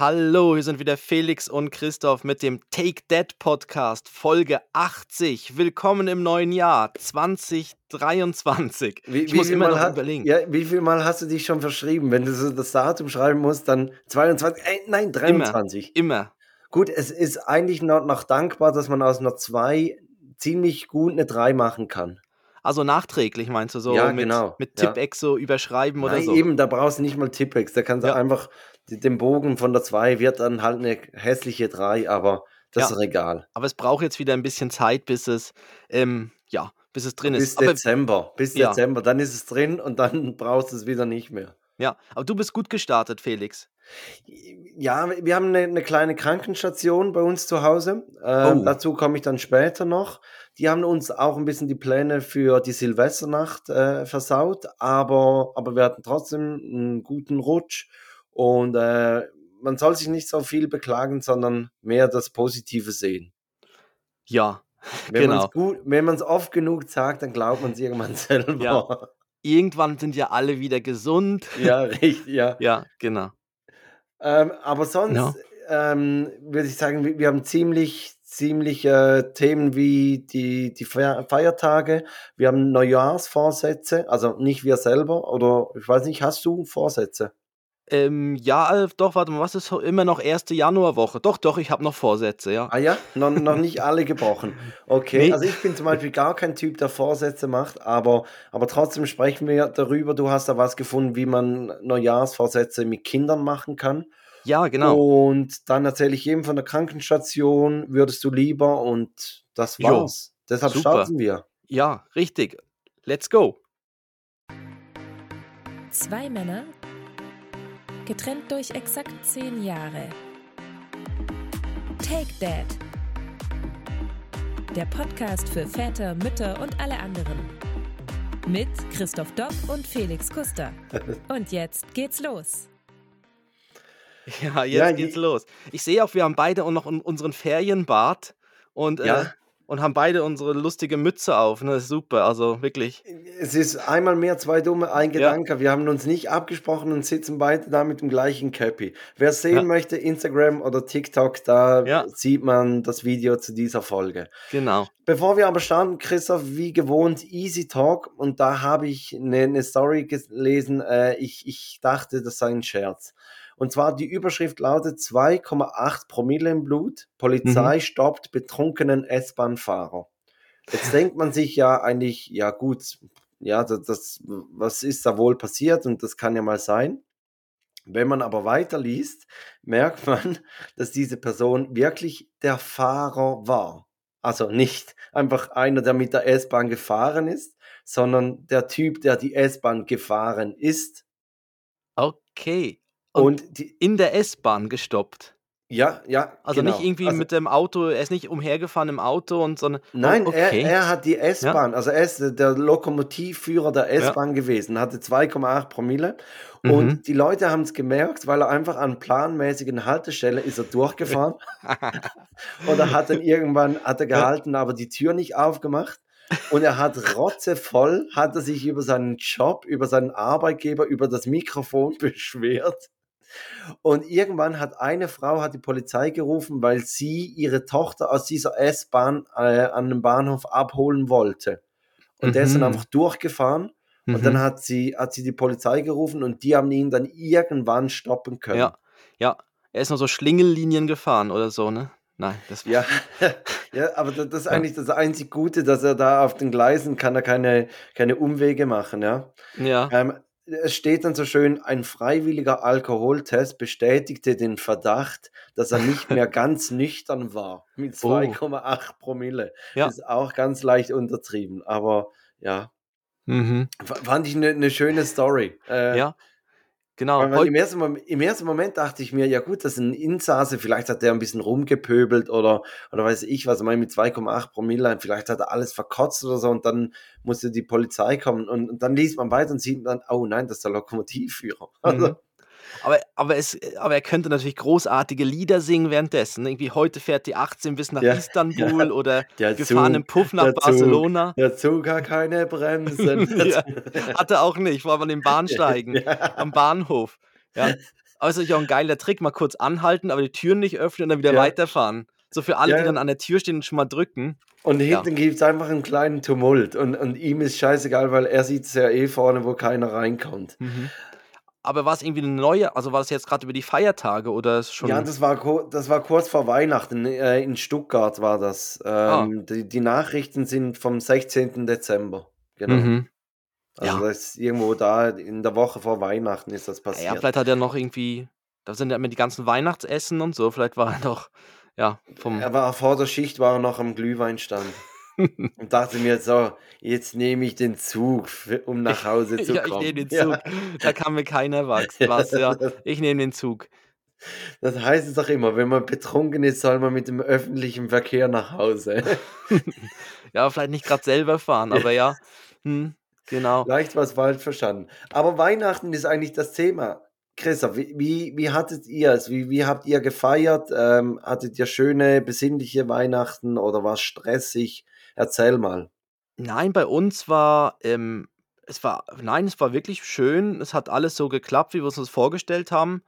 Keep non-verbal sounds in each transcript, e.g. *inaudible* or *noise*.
Hallo, hier sind wieder Felix und Christoph mit dem Take That Podcast, Folge 80. Willkommen im neuen Jahr 2023. Wie, ich wie muss viel immer Mal noch hat, überlegen. ja, wie viel Mal hast du dich schon verschrieben? Wenn du so das Datum schreiben musst, dann 22, äh, nein, 23. Immer. Gut, es ist eigentlich noch, noch dankbar, dass man aus einer 2 ziemlich gut eine 3 machen kann. Also nachträglich meinst du so Ja, mit, genau, mit ja. Tippex so überschreiben oder Nein, so? eben, da brauchst du nicht mal Tippex. Da kannst du Ja. einfach, den Bogen von der 2 wird dann halt eine hässliche 3, aber das Ja. ist egal. Aber es braucht jetzt wieder ein bisschen Zeit, bis es, ähm, ja, bis es drin Bis ist. Aber, Dezember, bis Ja. Dezember, dann ist es drin und dann *laughs* brauchst du es wieder nicht mehr. ja, aber du bist gut gestartet, Felix. Ja, wir haben eine, eine kleine Krankenstation bei uns zu Hause. Ähm, Oh. Dazu komme ich dann später noch. Die haben uns auch ein bisschen die Pläne für die Silvesternacht äh, versaut, aber, aber wir hatten trotzdem einen guten Rutsch und äh, man soll sich nicht so viel beklagen, sondern mehr das Positive sehen. Ja, Wenn Genau. man's gut, wenn man es oft genug sagt, dann glaubt man es irgendwann *laughs* selber. irgendwann sind ja alle wieder gesund. Ja, richtig, ja. Ja, genau. Ähm, aber sonst Ja. ähm, würde ich sagen, wir, wir haben ziemlich, ziemlich äh, Themen wie die, die Fe- Feiertage. Wir haben Neujahrsvorsätze, also nicht wir selber. Oder ich weiß nicht, hast du Vorsätze? Ähm, ja, äh, doch, warte mal, was ist immer noch erste Januarwoche? Doch, doch, ich habe noch Vorsätze, ja. Ah ja, noch, noch nicht alle gebrochen. *laughs* Okay, Nee. also ich bin zum Beispiel gar kein Typ, der Vorsätze macht, aber, aber trotzdem sprechen wir darüber. Du hast da was gefunden, wie man Neujahrsvorsätze mit Kindern machen kann. Ja, genau. Und dann erzähle ich jedem von der Krankenstation, würdest du lieber und das Jo, war's. Deshalb super. starten wir. Ja, richtig. Let's go. Zwei Männer, getrennt durch exakt zehn Jahre. Take Dad. Der Podcast für Väter, Mütter und alle anderen. Mit Christoph Dopp und Felix Kuster. Und jetzt geht's los. Ja, jetzt Ja, geht's los. Ich sehe auch, wir haben beide auch noch un- unseren Ferienbart und, äh, Ja. Und haben beide unsere lustige Mütze auf. Ne? Super, also wirklich. Es ist einmal mehr zwei dumme, ein Ja. Gedanke. Wir haben uns nicht abgesprochen und sitzen beide da mit dem gleichen Cappy. Wer sehen Ja. möchte, Instagram oder TikTok, da Ja. sieht man das Video zu dieser Folge. Genau. Bevor wir aber starten, Christoph, wie gewohnt, Easy Talk. Und da habe ich eine, eine Story gelesen. Äh, ich, ich dachte, das sei ein Scherz. Und zwar die Überschrift lautet 2,8 Promille im Blut. Polizei stoppt betrunkenen S-Bahn-Fahrer. Jetzt *laughs* denkt man sich ja eigentlich, ja gut, ja, das, das, was ist da wohl passiert? Und das kann ja mal sein. Wenn man aber weiterliest, merkt man, *laughs* dass diese Person wirklich der Fahrer war. Also nicht einfach einer, der mit der S-Bahn gefahren ist, sondern der Typ, der die S-Bahn gefahren ist. Okay. Und, Und die, in der S-Bahn gestoppt. ja, ja. Also genau. nicht irgendwie Also, mit dem Auto, er ist nicht umhergefahren im Auto und sondern. Nein, oh, okay. er, er hat die S-Bahn, also er ist der Lokomotivführer der S-Bahn gewesen, hatte 2,8 Promille. Mhm. Und die Leute haben es gemerkt, weil er einfach an planmäßigen Haltestellen ist er durchgefahren. *laughs* Oder hat dann irgendwann hat er gehalten, aber die Tür nicht aufgemacht. Und er hat rotzevoll, hat er sich über seinen Job, über seinen Arbeitgeber, über das Mikrofon *laughs* beschwert. Und irgendwann hat eine Frau hat die Polizei gerufen, weil sie ihre Tochter aus dieser S-Bahn äh, an dem Bahnhof abholen wollte. Und der ist dann Mhm. einfach durchgefahren. Und dann Mhm. hat sie, hat sie die Polizei gerufen und die haben ihn dann irgendwann stoppen können. Ja, ja. Er ist nur so Schlingellinien gefahren oder so, ne? Nein, das Ja, *laughs* ja aber das, ist eigentlich das einzig Gute, dass er da auf den Gleisen kann er keine, keine Umwege machen, ja. Ja. Ähm, es steht dann so schön, ein freiwilliger Alkoholtest bestätigte den Verdacht, dass er nicht mehr *laughs* ganz nüchtern war mit Oh. 2,8 Promille. Ja. Ist auch ganz leicht untertrieben, aber ja, Mhm. fand ich eine eine schöne Story. Äh, Ja, genau. Im, ersten Moment, Im ersten Moment dachte ich mir, ja gut, das ist ein Insasse, vielleicht hat der ein bisschen rumgepöbelt oder, oder weiß ich was, ich meine mit 2,8 Promille, vielleicht hat er alles verkotzt oder so und dann musste die Polizei kommen und, und dann liest man weiter und sieht dann, oh nein, das ist der Lokomotivführer. *laughs* Also, Mhm. Aber, aber, es, aber er könnte natürlich großartige Lieder singen währenddessen. Irgendwie heute fährt die 18 bis nach Ja, *laughs* Istanbul ja. oder Der gefahren Zug, im Puff nach der Zug. Barcelona. Der Zug hat keine Bremsen. *laughs* Ja, Hat er auch nicht, vor allem an den Bahnsteigen, *laughs* Ja. am Bahnhof. Ja. Aber es ist ja auch ein geiler Trick, mal kurz anhalten, aber die Türen nicht öffnen und dann wieder Ja. weiterfahren. So für alle, Ja, die ja. dann an der Tür stehen und schon mal drücken. Und Ja. hinten gibt es einfach einen kleinen Tumult. Und, und ihm ist scheißegal, weil er sieht es ja eh vorne, wo keiner reinkommt. Mhm. Aber war es irgendwie eine neue, also war das jetzt gerade über die Feiertage oder ist schon. Ja, das war, das war kurz vor Weihnachten. Äh, in Stuttgart war das. Ah. Ähm, die, die Nachrichten sind vom 16. Dezember. Genau. Mhm. Also Ja. das ist irgendwo da in der Woche vor Weihnachten ist das Ja, passiert. vielleicht hat er noch irgendwie, da sind ja immer die ganzen Weihnachtsessen und so, vielleicht war er noch, ja, vom. Er war vor der Schicht, war er noch am Glühweinstand und dachte mir so, jetzt nehme ich den Zug, um nach Hause *laughs* zu ja, ich kommen. nehme den Ja. Zug. Da kann mir keiner *laughs* was. Ja, ja. Ich nehme den Zug. Das heißt es doch immer, wenn man betrunken ist, soll man mit dem öffentlichen Verkehr nach Hause. *laughs* Ja, vielleicht nicht gerade selber fahren, aber ja. Hm, genau. Leicht was falsch verstanden. Aber Weihnachten ist eigentlich das Thema. Christoph, wie, wie, wie hattet ihr es? Wie, wie habt ihr gefeiert? Ähm, hattet ihr schöne, besinnliche Weihnachten oder war es stressig? Erzähl mal. Nein, bei uns war, ähm, es war, nein, es war wirklich schön. Es hat alles so geklappt, wie wir uns das vorgestellt haben.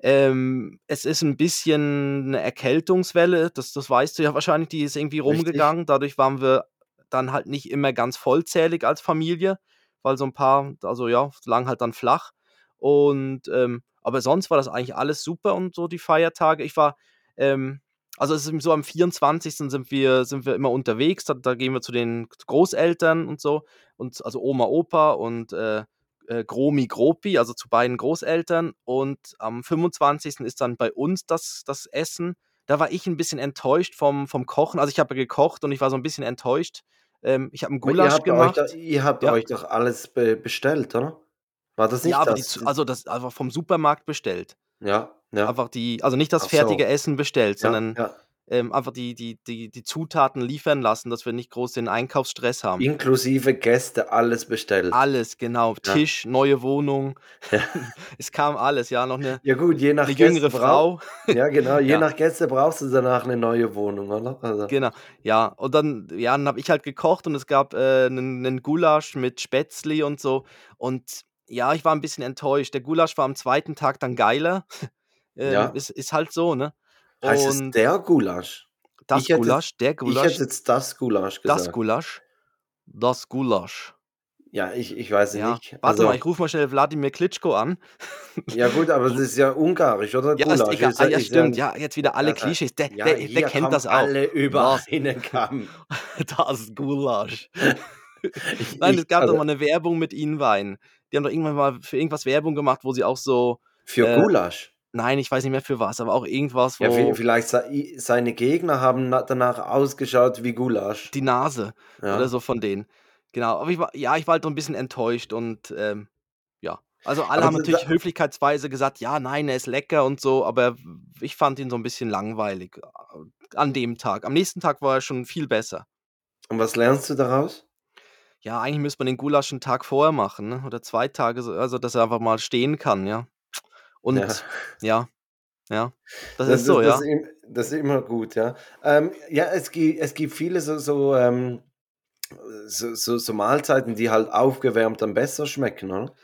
Ähm, es ist ein bisschen eine Erkältungswelle, das, das weißt du ja wahrscheinlich, die ist irgendwie Richtig. rumgegangen. Dadurch waren wir dann halt nicht immer ganz vollzählig als Familie, weil so ein paar, also ja, lang halt dann flach. Und ähm, aber sonst war das eigentlich alles super und so die Feiertage. Ich war, ähm, also es ist so am 24. sind wir, sind wir immer unterwegs, da, da gehen wir zu den Großeltern und so, und also Oma, Opa und äh, äh, Gromi, Gropi, also zu beiden Großeltern. Und am 25. ist dann bei uns das, das Essen. Da war ich ein bisschen enttäuscht vom, vom Kochen. Also ich habe gekocht und ich war so ein bisschen enttäuscht. Ähm, ich habe einen Gulasch habt, euch, gemacht. da, ihr habt Ja. euch doch alles be bestellt, oder? War das nicht Ja, aber die, das? zu- also das einfach vom Supermarkt bestellt. ja, ja. Einfach die, also nicht das so. fertige Essen bestellt, sondern ja. ähm, einfach die, die, die, die Zutaten liefern lassen, dass wir nicht groß den Einkaufsstress haben. Inklusive Gäste, alles bestellt. Alles, genau. Tisch, neue Wohnung. *laughs* *laughs* es kam alles, ja. Noch eine, Ja gut, je nach jüngere Frau. *laughs* Ja, genau. Je nach Gäste brauchst du danach eine neue Wohnung, oder? Also, Genau, ja. Und dann, ja, dann habe ich halt gekocht und es gab äh, einen, einen Gulasch mit Spätzli und so. Und ja, ich war ein bisschen enttäuscht. Der Gulasch war am zweiten Tag dann geiler. Ähm, Ja. ist, ist halt so, ne? heißt es Und der Gulasch? das ich Gulasch, der Ich Gulasch, hätte jetzt das Gulasch gesagt. das Gulasch, das Gulasch. Ja, ich, ich weiß Ja, nicht. warte Also, mal, ich rufe mal schnell Wladimir Klitschko an. ja gut, aber *laughs* das ist ja ungarisch, oder? Ja, ist Gulasch egal. ist Ah, ja, ist stimmt. Ja, jetzt wieder alle äh, Klischees. Der, ja, der, hier der kennt das auch. alle über Was? *laughs* einen Kamm. *laughs* Das Gulasch. Ich- Nein, ich- es gab also, doch mal eine Werbung mit ihnen Wein. Die haben doch irgendwann mal für irgendwas Werbung gemacht, wo sie auch so, Für äh, Gulasch. Nein, ich weiß nicht mehr für was, aber auch irgendwas, wo Ja, vi- vielleicht se- seine Gegner haben na- danach ausgeschaut wie Gulasch. die Nase Ja. oder so von denen. Genau, aber ich war, ja, ich war halt so ein bisschen enttäuscht und ähm, ja. Also alle Aber haben natürlich höflichkeitsweise gesagt, ja, nein, er ist lecker und so, aber ich fand ihn so ein bisschen langweilig äh, an dem Tag. Am nächsten Tag war er schon viel besser. Und was lernst du daraus? Ja, eigentlich müsste man den Gulasch einen Tag vorher machen, ne? Oder zwei Tage, so- also dass er einfach mal stehen kann, ja. Und Ja. ja, ja, das, Das ist so, das ja. Das ist immer gut, ja. Ähm, ja, es gibt, es gibt viele so, so, ähm, so, so, so Mahlzeiten, die halt aufgewärmt dann besser schmecken, oder?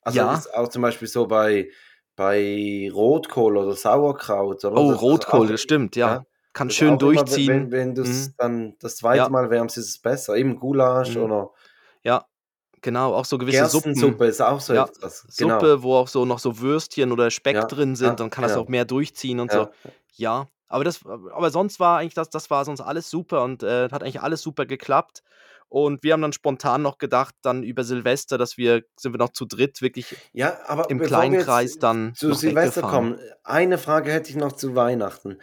Also Ja. ist auch zum Beispiel so bei, bei Rotkohl oder Sauerkraut. Oder? Oh, Das Rotkohl, auch- das stimmt, ja. ja, Kann schön auch immer, durchziehen. wenn, wenn du es Mhm. dann das zweite Ja. Mal wärmst, ist es besser. Eben Gulasch Mhm. oder genau, auch so gewisse Suppen. Gerstensuppe ist auch so Ja, etwas. Genau. Suppe, wo auch so noch so Würstchen oder Speck Ja, drin ja, sind, dann kann das auch mehr durchziehen und Ja. so. Ja, aber das, aber sonst war eigentlich das, das war sonst alles super und äh, hat eigentlich alles super geklappt. Und wir haben dann spontan noch gedacht, dann über Silvester, dass wir, sind wir noch zu dritt wirklich Ja, aber im kleinen Kreis dann zu Silvester kommen, eine Frage hätte ich noch zu Weihnachten.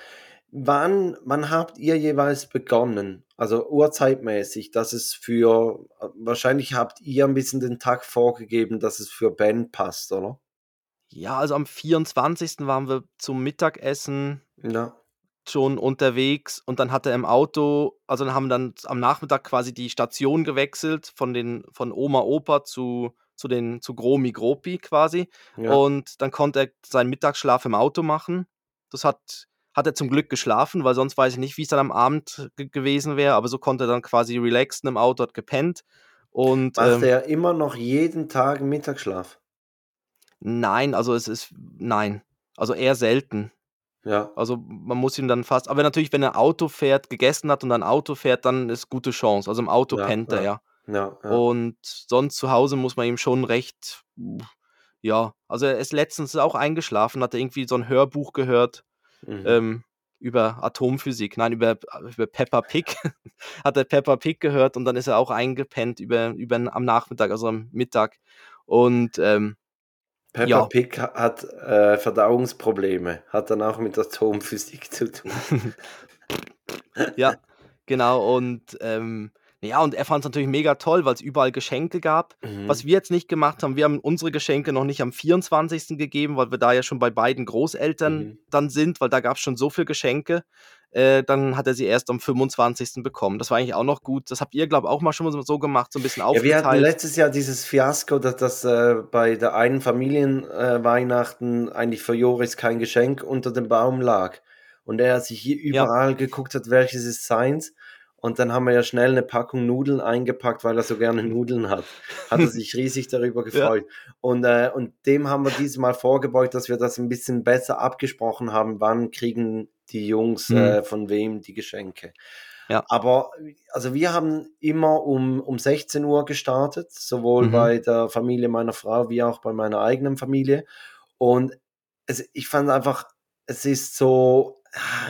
Wann, wann habt ihr jeweils begonnen? Also uhrzeitmäßig, dass es für, wahrscheinlich habt ihr ein bisschen den Tag vorgegeben, dass es für Ben passt, oder? Ja, also am 24. waren wir zum Mittagessen Ja. schon unterwegs und dann hat er im Auto, also dann haben wir dann am Nachmittag quasi die Station gewechselt von den von Oma Opa zu zu den zu Gromi Gropi quasi Ja. und dann konnte er seinen Mittagsschlaf im Auto machen. Das hat hat er zum Glück geschlafen, weil sonst weiß ich nicht, wie es dann am Abend ge gewesen wäre, aber so konnte er dann quasi relaxen im Auto, hat gepennt und Macht ähm, er immer noch jeden Tag Mittagsschlaf? nein, also es ist nein. Also eher selten. Ja. Also man muss ihn dann fast. Aber natürlich, wenn er Auto fährt, gegessen hat und dann Auto fährt, dann ist gute Chance. Also im Auto Ja, pennt er, ja. ja. Ja, ja. Und sonst zu Hause muss man ihm schon recht, ja, also er ist letztens auch eingeschlafen, hat er irgendwie so ein Hörbuch gehört Mhm. ähm, über Atomphysik, nein, über, über Peppa Pig. *laughs* hat er Peppa Pig gehört und dann ist er auch eingepennt über, über am Nachmittag, also am Mittag. Und ähm, Peppa ja. Pig ha- hat äh, Verdauungsprobleme, hat dann auch mit Atomphysik zu tun. *laughs* ja, genau. Und ähm, ja, und er fand es natürlich mega toll, weil es überall Geschenke gab. Mhm. Was wir jetzt nicht gemacht haben, wir haben unsere Geschenke noch nicht am 24. gegeben, weil wir da ja schon bei beiden Großeltern Mhm. dann sind, weil da gab es schon so viele Geschenke. Äh, dann hat er sie erst am 25. bekommen. Das war eigentlich auch noch gut. Das habt ihr, glaube ich, auch mal schon mal so gemacht, so ein bisschen Ja, wir hatten aufgeteilt. letztes Jahr dieses Fiasko, dass das äh, bei der einen Familienweihnachten äh, eigentlich für Joris kein Geschenk unter dem Baum lag. Und er sich hier Ja. überall geguckt hat, welches ist seins. Und dann haben wir ja schnell eine Packung Nudeln eingepackt, weil er so gerne Nudeln hat. Hat er *laughs* sich riesig darüber gefreut. Und, äh, und dem haben wir dieses Mal vorgebeugt, dass wir das ein bisschen besser abgesprochen haben, wann kriegen die Jungs Mhm. äh, von wem die Geschenke. Ja. Aber also wir haben immer um, um 16 Uhr gestartet, sowohl Mhm. bei der Familie meiner Frau wie auch bei meiner eigenen Familie. Und es, ich fand einfach, es ist so,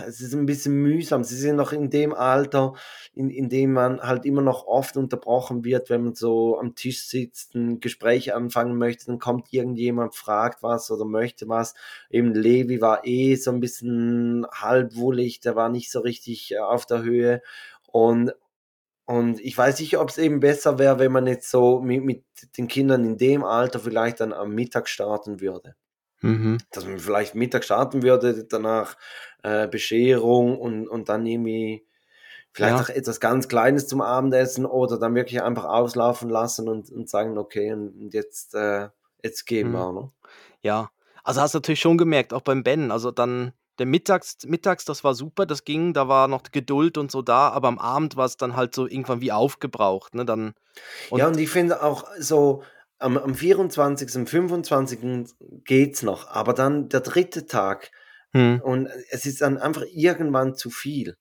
es ist ein bisschen mühsam. Sie sind noch in dem Alter, in, in dem man halt immer noch oft unterbrochen wird, wenn man so am Tisch sitzt, ein Gespräch anfangen möchte, dann kommt irgendjemand, fragt was oder möchte was. Eben Levi war eh so ein bisschen halbwullig, der war nicht so richtig äh, auf der Höhe. Und, und ich weiß nicht, ob es eben besser wäre, wenn man jetzt so mit, mit den Kindern in dem Alter vielleicht dann am Mittag starten würde Mhm. dass man vielleicht Mittag starten würde, danach äh, Bescherung und, und dann irgendwie vielleicht Ja. auch etwas ganz Kleines zum Abendessen oder dann wirklich einfach auslaufen lassen und, und sagen, okay, und jetzt, äh, jetzt gehen Mhm. wir. Ne? Ja, also hast du natürlich schon gemerkt, auch beim Ben, also dann der Mittags, mittags, das war super, das ging, da war noch Geduld und so da, aber am Abend war es dann halt so irgendwann wie aufgebraucht, ne, dann und ja, und ich finde auch so, am, am 24., am 25. geht's noch, aber dann der dritte Tag hm, und es ist dann einfach irgendwann zu viel.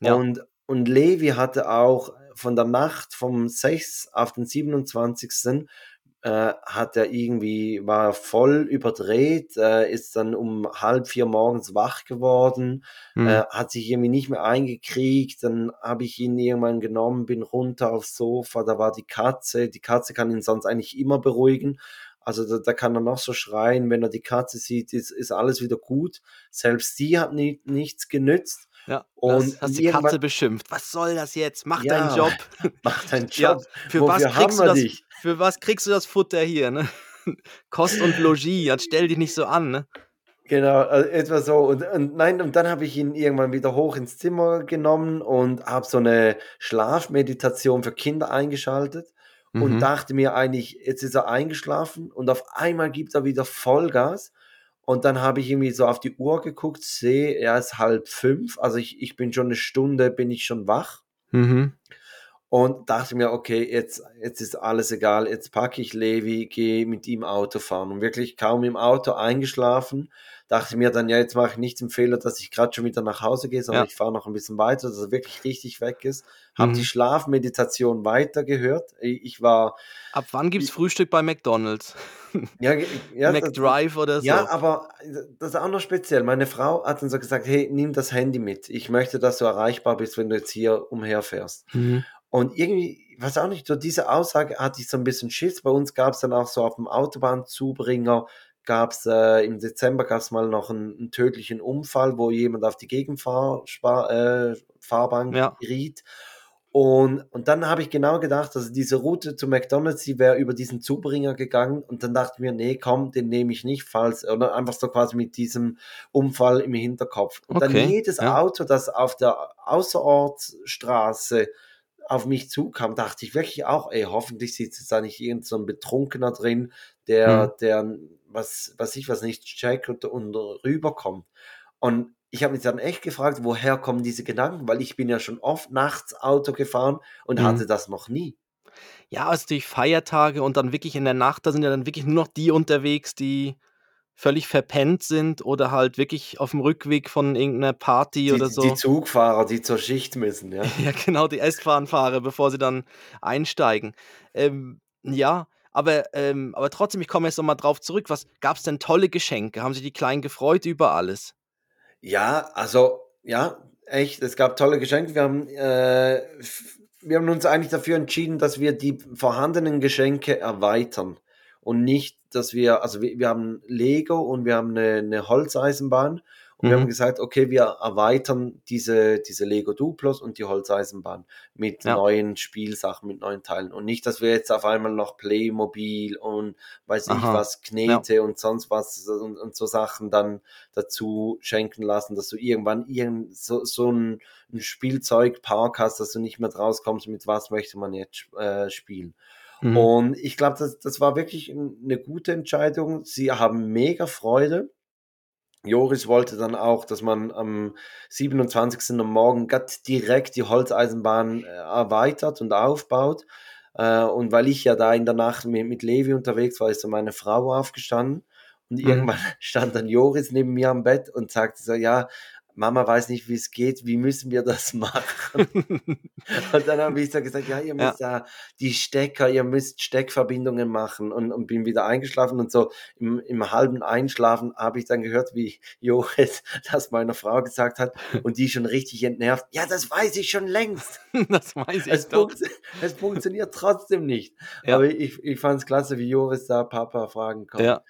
ja, Und, und Levi hatte auch von der Nacht vom 6. auf den 27. Äh, hat er irgendwie, war voll überdreht, äh, ist dann um halb vier morgens wach geworden, hm, äh, hat sich irgendwie nicht mehr eingekriegt, dann habe ich ihn irgendwann genommen, bin runter aufs Sofa, da war die Katze, die Katze kann ihn sonst eigentlich immer beruhigen, also da, da kann er noch so schreien, wenn er die Katze sieht, ist, ist alles wieder gut, selbst die hat nie, nichts genützt ja, und hast, die Katze beschimpft. Was soll das jetzt? Mach Ja, deinen Job. *laughs* mach deinen Ja, Job, für wofür was kriegst du das? dich? Für was kriegst du das Futter hier, ne? *laughs* Kost und Logis, jetzt stell dich nicht so an, ne? Genau, äh, etwa so. Und, und nein, und dann habe ich ihn irgendwann wieder hoch ins Zimmer genommen und habe so eine Schlafmeditation für Kinder eingeschaltet und Mhm. dachte mir eigentlich, jetzt ist er eingeschlafen und auf einmal gibt er wieder Vollgas. Und dann habe ich irgendwie so auf die Uhr geguckt, sehe, er ist halb fünf, also ich, ich bin schon eine Stunde, bin ich schon wach. Mhm. Und dachte mir, okay, jetzt, jetzt ist alles egal, jetzt packe ich Levi, gehe mit ihm Auto fahren. Und wirklich kaum im Auto eingeschlafen, dachte mir dann, ja, jetzt mache ich nicht den Fehler, dass ich gerade schon wieder nach Hause gehe, sondern Ja. ich fahre noch ein bisschen weiter, dass er wirklich richtig weg ist. Habe Mhm. die Schlafmeditation weitergehört. Ich war, Ab wann gibt's Frühstück bei McDonalds? *laughs* ja, ja, *laughs* McDrive oder so? ja, aber das ist auch noch speziell. Meine Frau hat dann so gesagt, hey, nimm das Handy mit. Ich möchte, dass du erreichbar bist, wenn du jetzt hier umherfährst. Mhm. Und irgendwie, weiß auch nicht, durch diese Aussage hatte ich so ein bisschen Schiss. Bei uns gab es dann auch so auf dem Autobahnzubringer, gab es äh, im Dezember gab es mal noch einen, einen tödlichen Unfall, wo jemand auf die Gegenfahrbahn äh, Ja. geriet. Und, und dann habe ich genau gedacht, also diese Route zu McDonalds, die wäre über diesen Zubringer gegangen. Und dann dachte ich mir, nee, komm, den nehme ich nicht, falls, oder einfach so quasi mit diesem Unfall im Hinterkopf. Und dann Okay, jedes ja. Auto, das auf der Außerortsstraße auf mich zukam, dachte ich wirklich auch, ey, hoffentlich sitzt jetzt da nicht irgend so ein Betrunkener drin, der, Hm. der, was, was ich was nicht checkt und, und rüberkommt. Und ich habe mich dann echt gefragt, woher kommen diese Gedanken, weil ich bin ja schon oft nachts Auto gefahren und Mhm. hatte das noch nie. Ja, also durch Feiertage und dann wirklich in der Nacht, da sind ja dann wirklich nur noch die unterwegs, die völlig verpennt sind oder halt wirklich auf dem Rückweg von irgendeiner Party Die, oder die so. Zugfahrer, die zur Schicht müssen, ja. *laughs* Ja, genau, die S-Bahn-Fahrer, bevor sie dann einsteigen. Ähm, ja, aber, ähm, aber trotzdem, ich komme jetzt noch mal drauf zurück. Was gab's denn tolle Geschenke? Haben sich die Kleinen gefreut über alles? Ja, also, ja, echt, es gab tolle Geschenke. Wir haben, äh, wir haben uns eigentlich dafür entschieden, dass wir die vorhandenen Geschenke erweitern und nicht, dass wir, also wir, wir haben Lego und wir haben eine, eine Holzeisenbahn und wir Mhm. haben gesagt, okay, wir erweitern diese, diese Lego Duplos und die Holzeisenbahn mit Ja. neuen Spielsachen, mit neuen Teilen und nicht, dass wir jetzt auf einmal noch Playmobil und weiß ich Aha, was, Knete und sonst was und, und so Sachen dann dazu schenken lassen, dass du irgendwann irgend so, so ein, ein Spielzeugpark hast, dass du nicht mehr draus kommst, mit was möchte man jetzt äh, spielen. Mhm. Und ich glaube, das, das war wirklich ein- eine gute Entscheidung. Sie haben mega Freude. Joris wollte dann auch, dass man am 27. am Morgen direkt die Holzeisenbahn äh, erweitert und aufbaut. Äh, und weil ich ja da in der Nacht mit, mit Levi unterwegs war, ist dann meine Frau aufgestanden. Und Mhm. irgendwann *laughs* stand dann Joris neben mir am Bett und sagte so, ja, Mama weiß nicht, wie es geht, wie müssen wir das machen? *laughs* Und dann habe ich so gesagt, ja, ihr Ja. müsst da die Stecker, ihr müsst Steckverbindungen machen und, und bin wieder eingeschlafen und so im, im halben Einschlafen habe ich dann gehört, wie Joris *laughs* das meiner Frau gesagt hat *laughs* und die schon richtig entnervt, ja, das weiß ich schon längst. das weiß ich Es, doch. funktio es funktioniert trotzdem nicht. Ja. Aber ich, ich fand es klasse, wie Joris da Papa fragen konnte. Ja.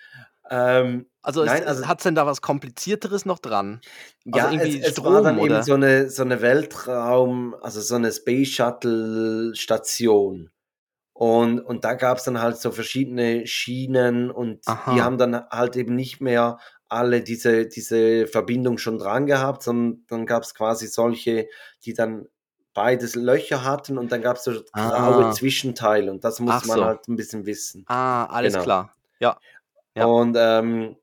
Ähm, Also, Nein, also- hat es denn da was Komplizierteres noch dran? Also ja, irgendwie es, es war Strom, dann oder? eben so eine, so eine Weltraum, also so eine Space Shuttle Station. Und, und da gab es dann halt so verschiedene Schienen und die Aha. haben dann halt eben nicht mehr alle diese, diese Verbindung schon dran gehabt, sondern dann gab es quasi solche, die dann beides Löcher hatten und dann gab es so graue Ah. Zwischenteile und das Ach muss man so. halt ein bisschen wissen. Ah, alles Genau. klar. Ja. Ja. Und ähm,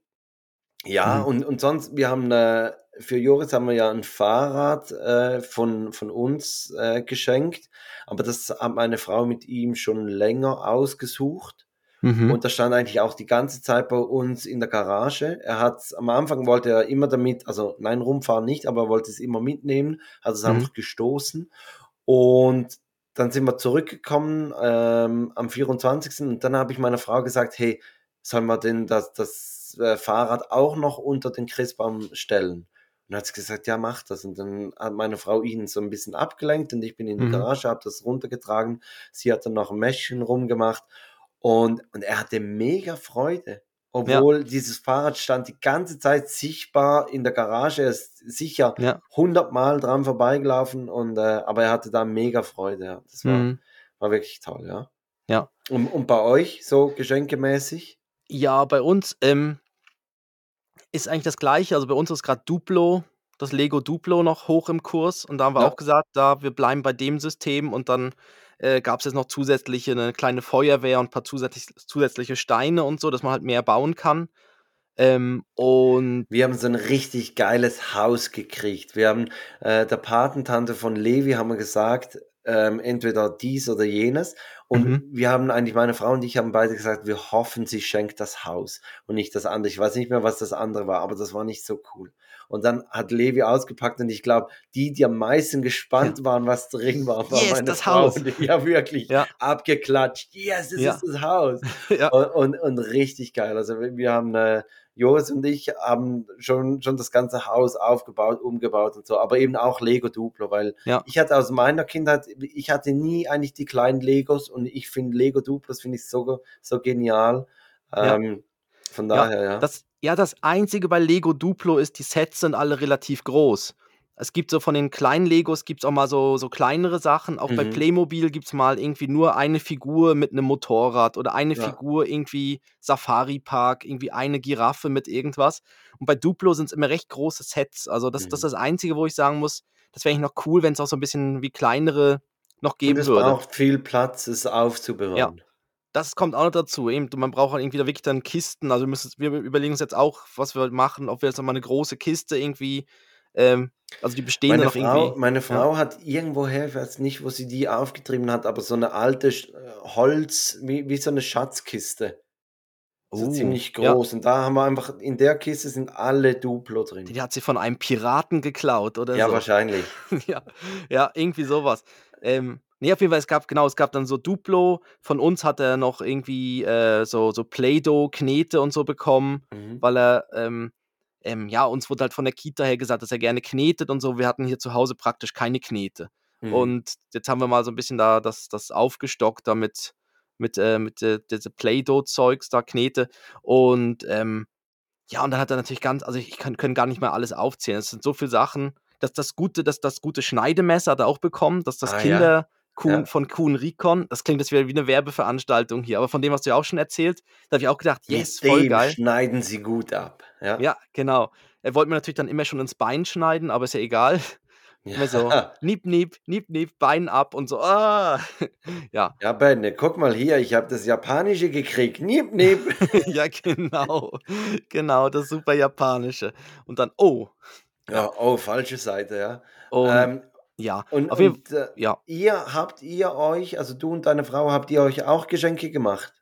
ja, Mhm. und, und sonst, wir haben äh, für Joris haben wir ja ein Fahrrad äh, von, von uns äh, geschenkt, aber das hat meine Frau mit ihm schon länger ausgesucht. Mhm. Und das stand eigentlich auch die ganze Zeit bei uns in der Garage. Er hat am Anfang wollte er immer damit, also nein, rumfahren nicht, aber er wollte es immer mitnehmen, hat es Mhm. einfach gestoßen. Und dann sind wir zurückgekommen ähm, am 24. Und dann habe ich meiner Frau gesagt, hey, sollen wir denn das, das äh, Fahrrad auch noch unter den Christbaum stellen? Und dann hat sie gesagt, ja, mach das. Und dann hat meine Frau ihn so ein bisschen abgelenkt und ich bin in die Mhm. Garage, habe das runtergetragen. Sie hat dann noch ein Mäschchen rumgemacht und, und er hatte mega Freude. Obwohl dieses Fahrrad stand die ganze Zeit sichtbar in der Garage. Er ist sicher Ja. hundertmal dran vorbeigelaufen und äh, aber er hatte da mega Freude. Ja. Das war, Mhm. war wirklich toll, ja. Ja. Und, und bei euch, so geschenkemäßig? Ja, bei uns ähm, ist eigentlich das Gleiche. Also bei uns ist gerade Duplo, das Lego Duplo noch hoch im Kurs. Und da haben wir Ja. auch gesagt, da wir bleiben bei dem System und dann äh, gab es jetzt noch zusätzliche eine kleine Feuerwehr und ein paar zusätzlich, zusätzliche Steine und so, dass man halt mehr bauen kann. Ähm, und Wir haben so ein richtig geiles Haus gekriegt. Wir haben äh, der Patentante von Levi haben wir gesagt, ähm, entweder dies oder jenes. Und Mhm. wir haben eigentlich, meine Frau und ich haben beide gesagt, wir hoffen, sie schenkt das Haus und nicht das andere. Ich weiß nicht mehr, was das andere war, aber das war nicht so cool. Und dann hat Levi ausgepackt und ich glaube, die, die am meisten gespannt waren, was drin war, war Yes, meine das Frau. Haus. Ich habe wirklich Ja. abgeklatscht. Yes, es Ja. ist das Haus. *laughs* ja, Und, und, und richtig geil. Also wir haben, äh, Joris und ich haben schon, schon das ganze Haus aufgebaut, umgebaut und so, aber eben auch Lego Duplo, weil Ja. ich hatte aus meiner Kindheit, ich hatte nie eigentlich die kleinen Legos und ich finde Lego Duplos finde ich so, so genial. Ja. Ähm, von daher, ja. Das, ja, das Einzige bei Lego Duplo ist, die Sets sind alle relativ groß. Es gibt so von den kleinen Legos gibt es auch mal so, so kleinere Sachen. Auch bei Mhm. Playmobil gibt es mal irgendwie nur eine Figur mit einem Motorrad oder eine Ja. Figur irgendwie Safari Park, irgendwie eine Giraffe mit irgendwas. Und bei Duplo sind es immer recht große Sets. Also das, das ist Mhm. das Einzige, wo ich sagen muss, das wäre eigentlich noch cool, wenn es auch so ein bisschen wie kleinere noch Und geben es würde. braucht viel Platz, es aufzubewahren. Das kommt auch noch dazu. Eben, man braucht halt irgendwie da wirklich dann Kisten. Also wir, müssen, wir überlegen uns jetzt auch, was wir machen, ob wir jetzt noch mal eine große Kiste irgendwie, ähm, also die bestehen Meine noch Frau, irgendwie. meine Ja. Frau hat irgendwoher, ich weiß nicht, wo sie die aufgetrieben hat, aber so eine alte äh, Holz, wie, wie so eine Schatzkiste. So Oh, ziemlich ja. groß. Und da haben wir einfach in der Kiste sind alle Duplo drin. Die hat sie von einem Piraten geklaut oder Ja, so. wahrscheinlich. *laughs* Ja, ja, irgendwie sowas. Ähm, ne, auf jeden Fall, es gab genau, es gab dann so Duplo. Von uns hat er noch irgendwie, äh, so so Play-Doh, Knete und so bekommen, Mhm. weil er, ähm ähm, ja, uns wurde halt von der Kita her gesagt, dass er gerne knetet und so. Wir hatten hier zu Hause praktisch keine Knete. Mhm. Und jetzt haben wir mal so 'n bisschen da das das aufgestockt da mit mit, äh mit, äh, diese Play-Doh-Zeugs da, Knete. Und, ähm, ja, und dann hat er natürlich ganz also, ich kann können gar nicht mehr alles aufzählen. Es sind so viel Sachen. Das das gute das das gute Schneidemesser hat er auch bekommen, das das Ah ja, Kinder-Kuhn ja. von Kuhn Rikon. Das klingt jetzt wieder wie 'ne Werbeveranstaltung hier, aber von dem hast du ja auch schon erzählt. Da habe ich auch gedacht: „Yes, Mit voll dem geil.“ schneiden sie gut ab, ja. Ja, genau. Er wollte mir natürlich dann immer schon ins Bein schneiden, aber ist ja egal. Immer so: Ja. *laughs* „Niep, niep, niep, niep, Bein ab“ und so, ah. *laughs* Ja. Ja, Benne, guck mal hier, ich habe das Japanische gekriegt. Niep, niep. *laughs* Ja, genau. Genau, das super Japanische. Und dann: „Oh.“ Ja. Ja, oh, falsche Seite, ja. Und Ähm, ja, und auf jeden und, äh, ja. ihr habt ihr euch also, du und deine Frau, habt ihr euch auch Geschenke gemacht?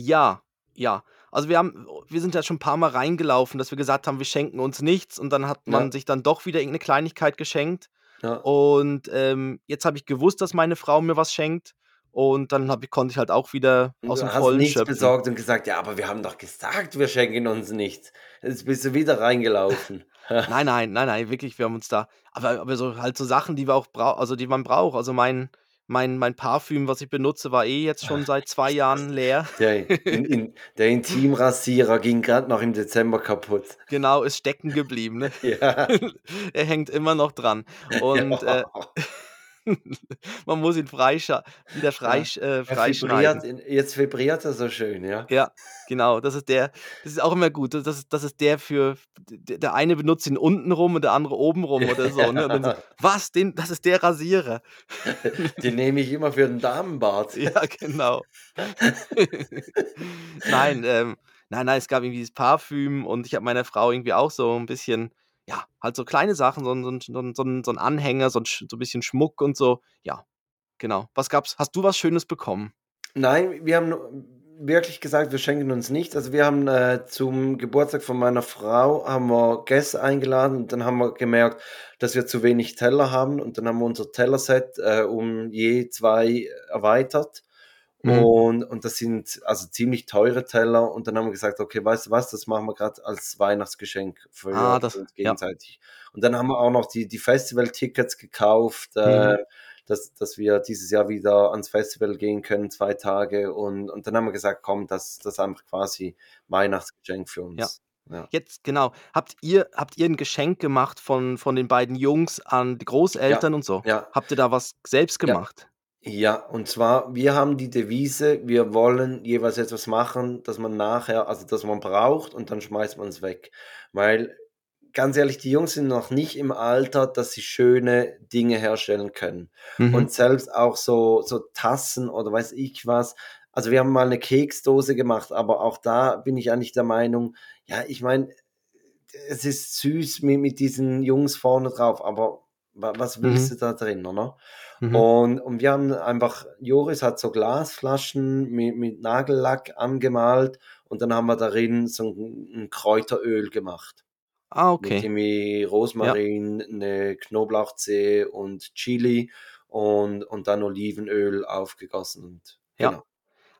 Ja, ja. Also, wir haben wir sind ja schon 'n paar Mal reingelaufen, dass wir gesagt haben, wir schenken uns nichts und dann hat Ja. man sich dann doch wieder irgend 'ne Kleinigkeit geschenkt. Ja. Und, ähm, jetzt habe ich gewusst, dass meine Frau mir was schenkt und dann habe ich konnte ich halt auch wieder Und aus'm du hast Vollen nichts schöpfen. besorgt und gesagt: „Ja, aber wir haben doch gesagt, wir schenken uns nichts.“ Jetzt bist du wieder reingelaufen. *laughs* *laughs* Nein, nein, nein, nein, wirklich, wir haben uns da aber aber so halt so Sachen, die wir auch brau also, die man braucht. Also, mein mein mein Parfüm, was ich benutze, war eh jetzt schon seit 2 ist Jahren leer. *laughs* der in in der Intimrasierer ging grad noch im Dezember kaputt. Genau, ist stecken geblieben, ne? *laughs* Ja. Er hängt immer noch dran. Und, äh, Ja. *laughs* man muss ihn freischal wieder Ja, freisch äh, er freischneiden. vibriert jetzt vibriert er so schön, ja? Ja, genau, das ist der das ist auch immer gut. Das ist das ist der für der eine benutzt ihn unten rum und der andere oben rum oder so, ne? So: Ja. *laughs* „Was, den das ist der Rasierer?“ *laughs* Den nehme ich immer für 'n Damenbart. Ja, genau. Nein, ähm nein, nein, es gab irgendwie dieses Parfüm und ich habe meiner Frau irgendwie auch so 'n bisschen ja, halt so kleine Sachen, so so so so 'n so 'n Anhänger, so 'n Sch so 'n bisschen Schmuck und so. Ja, genau. Was gab's hast du was Schönes bekommen? Nein, wir haben wirklich gesagt, wir schenken uns nichts. Also, wir haben, äh, zum Geburtstag von meiner Frau haben wir Gäste eingeladen und dann haben wir gemerkt, dass wir zu wenig Teller haben und dann haben wir unser Tellerset, äh, um je 2 erweitert. Mhm. Und und das sind also ziemlich teure Teller und dann haben wir gesagt: „Okay, weißt du was, das machen wir grad als Weihnachtsgeschenk für Ah, das uns ja. gegenseitig.“ Und dann haben wir auch noch die die Festivaltickets gekauft, Mhm. äh, dass dass wir dieses Jahr wieder ans Festival gehen können, 2 Tage. Und und dann haben wir gesagt: „Komm, das das ist einfach quasi Weihnachtsgeschenk für Ja. uns.“ Ja. Jetzt genau. Habt ihr habt ihr 'n Geschenk gemacht von von den beiden Jungs an die Ja, Großeltern und so? ja. Habt ihr da was selbst Ja. gemacht? Ja, und zwar, wir haben die Devise, wir wollen jeweils etwas machen, das man nachher also, das man braucht und dann schmeißt man's weg. Weil, ganz ehrlich, die Jungs sind noch nicht im Alter, dass sie schöne Dinge herstellen können. Mhm. Und selbst auch so so Tassen oder weiß ich was also, wir haben mal 'ne Keksdose gemacht, aber auch da bin ich eigentlich der Meinung, ja, ich meine, es ist süß mi mit diesen Jungs vorne drauf, aber wa was willst Mhm. du da drin, oder? Mhm. Und und wir haben einfach Joris hat so Glasflaschen mi mit Nagellack angemalt und dann haben wir darin so 'n 'n Kräuteröl gemacht. Ah, Mit okay. irgendwie Ja. Rosmarin, 'ne Knoblauchzehe und Chili und und dann Olivenöl aufgegossen und Ja. genau.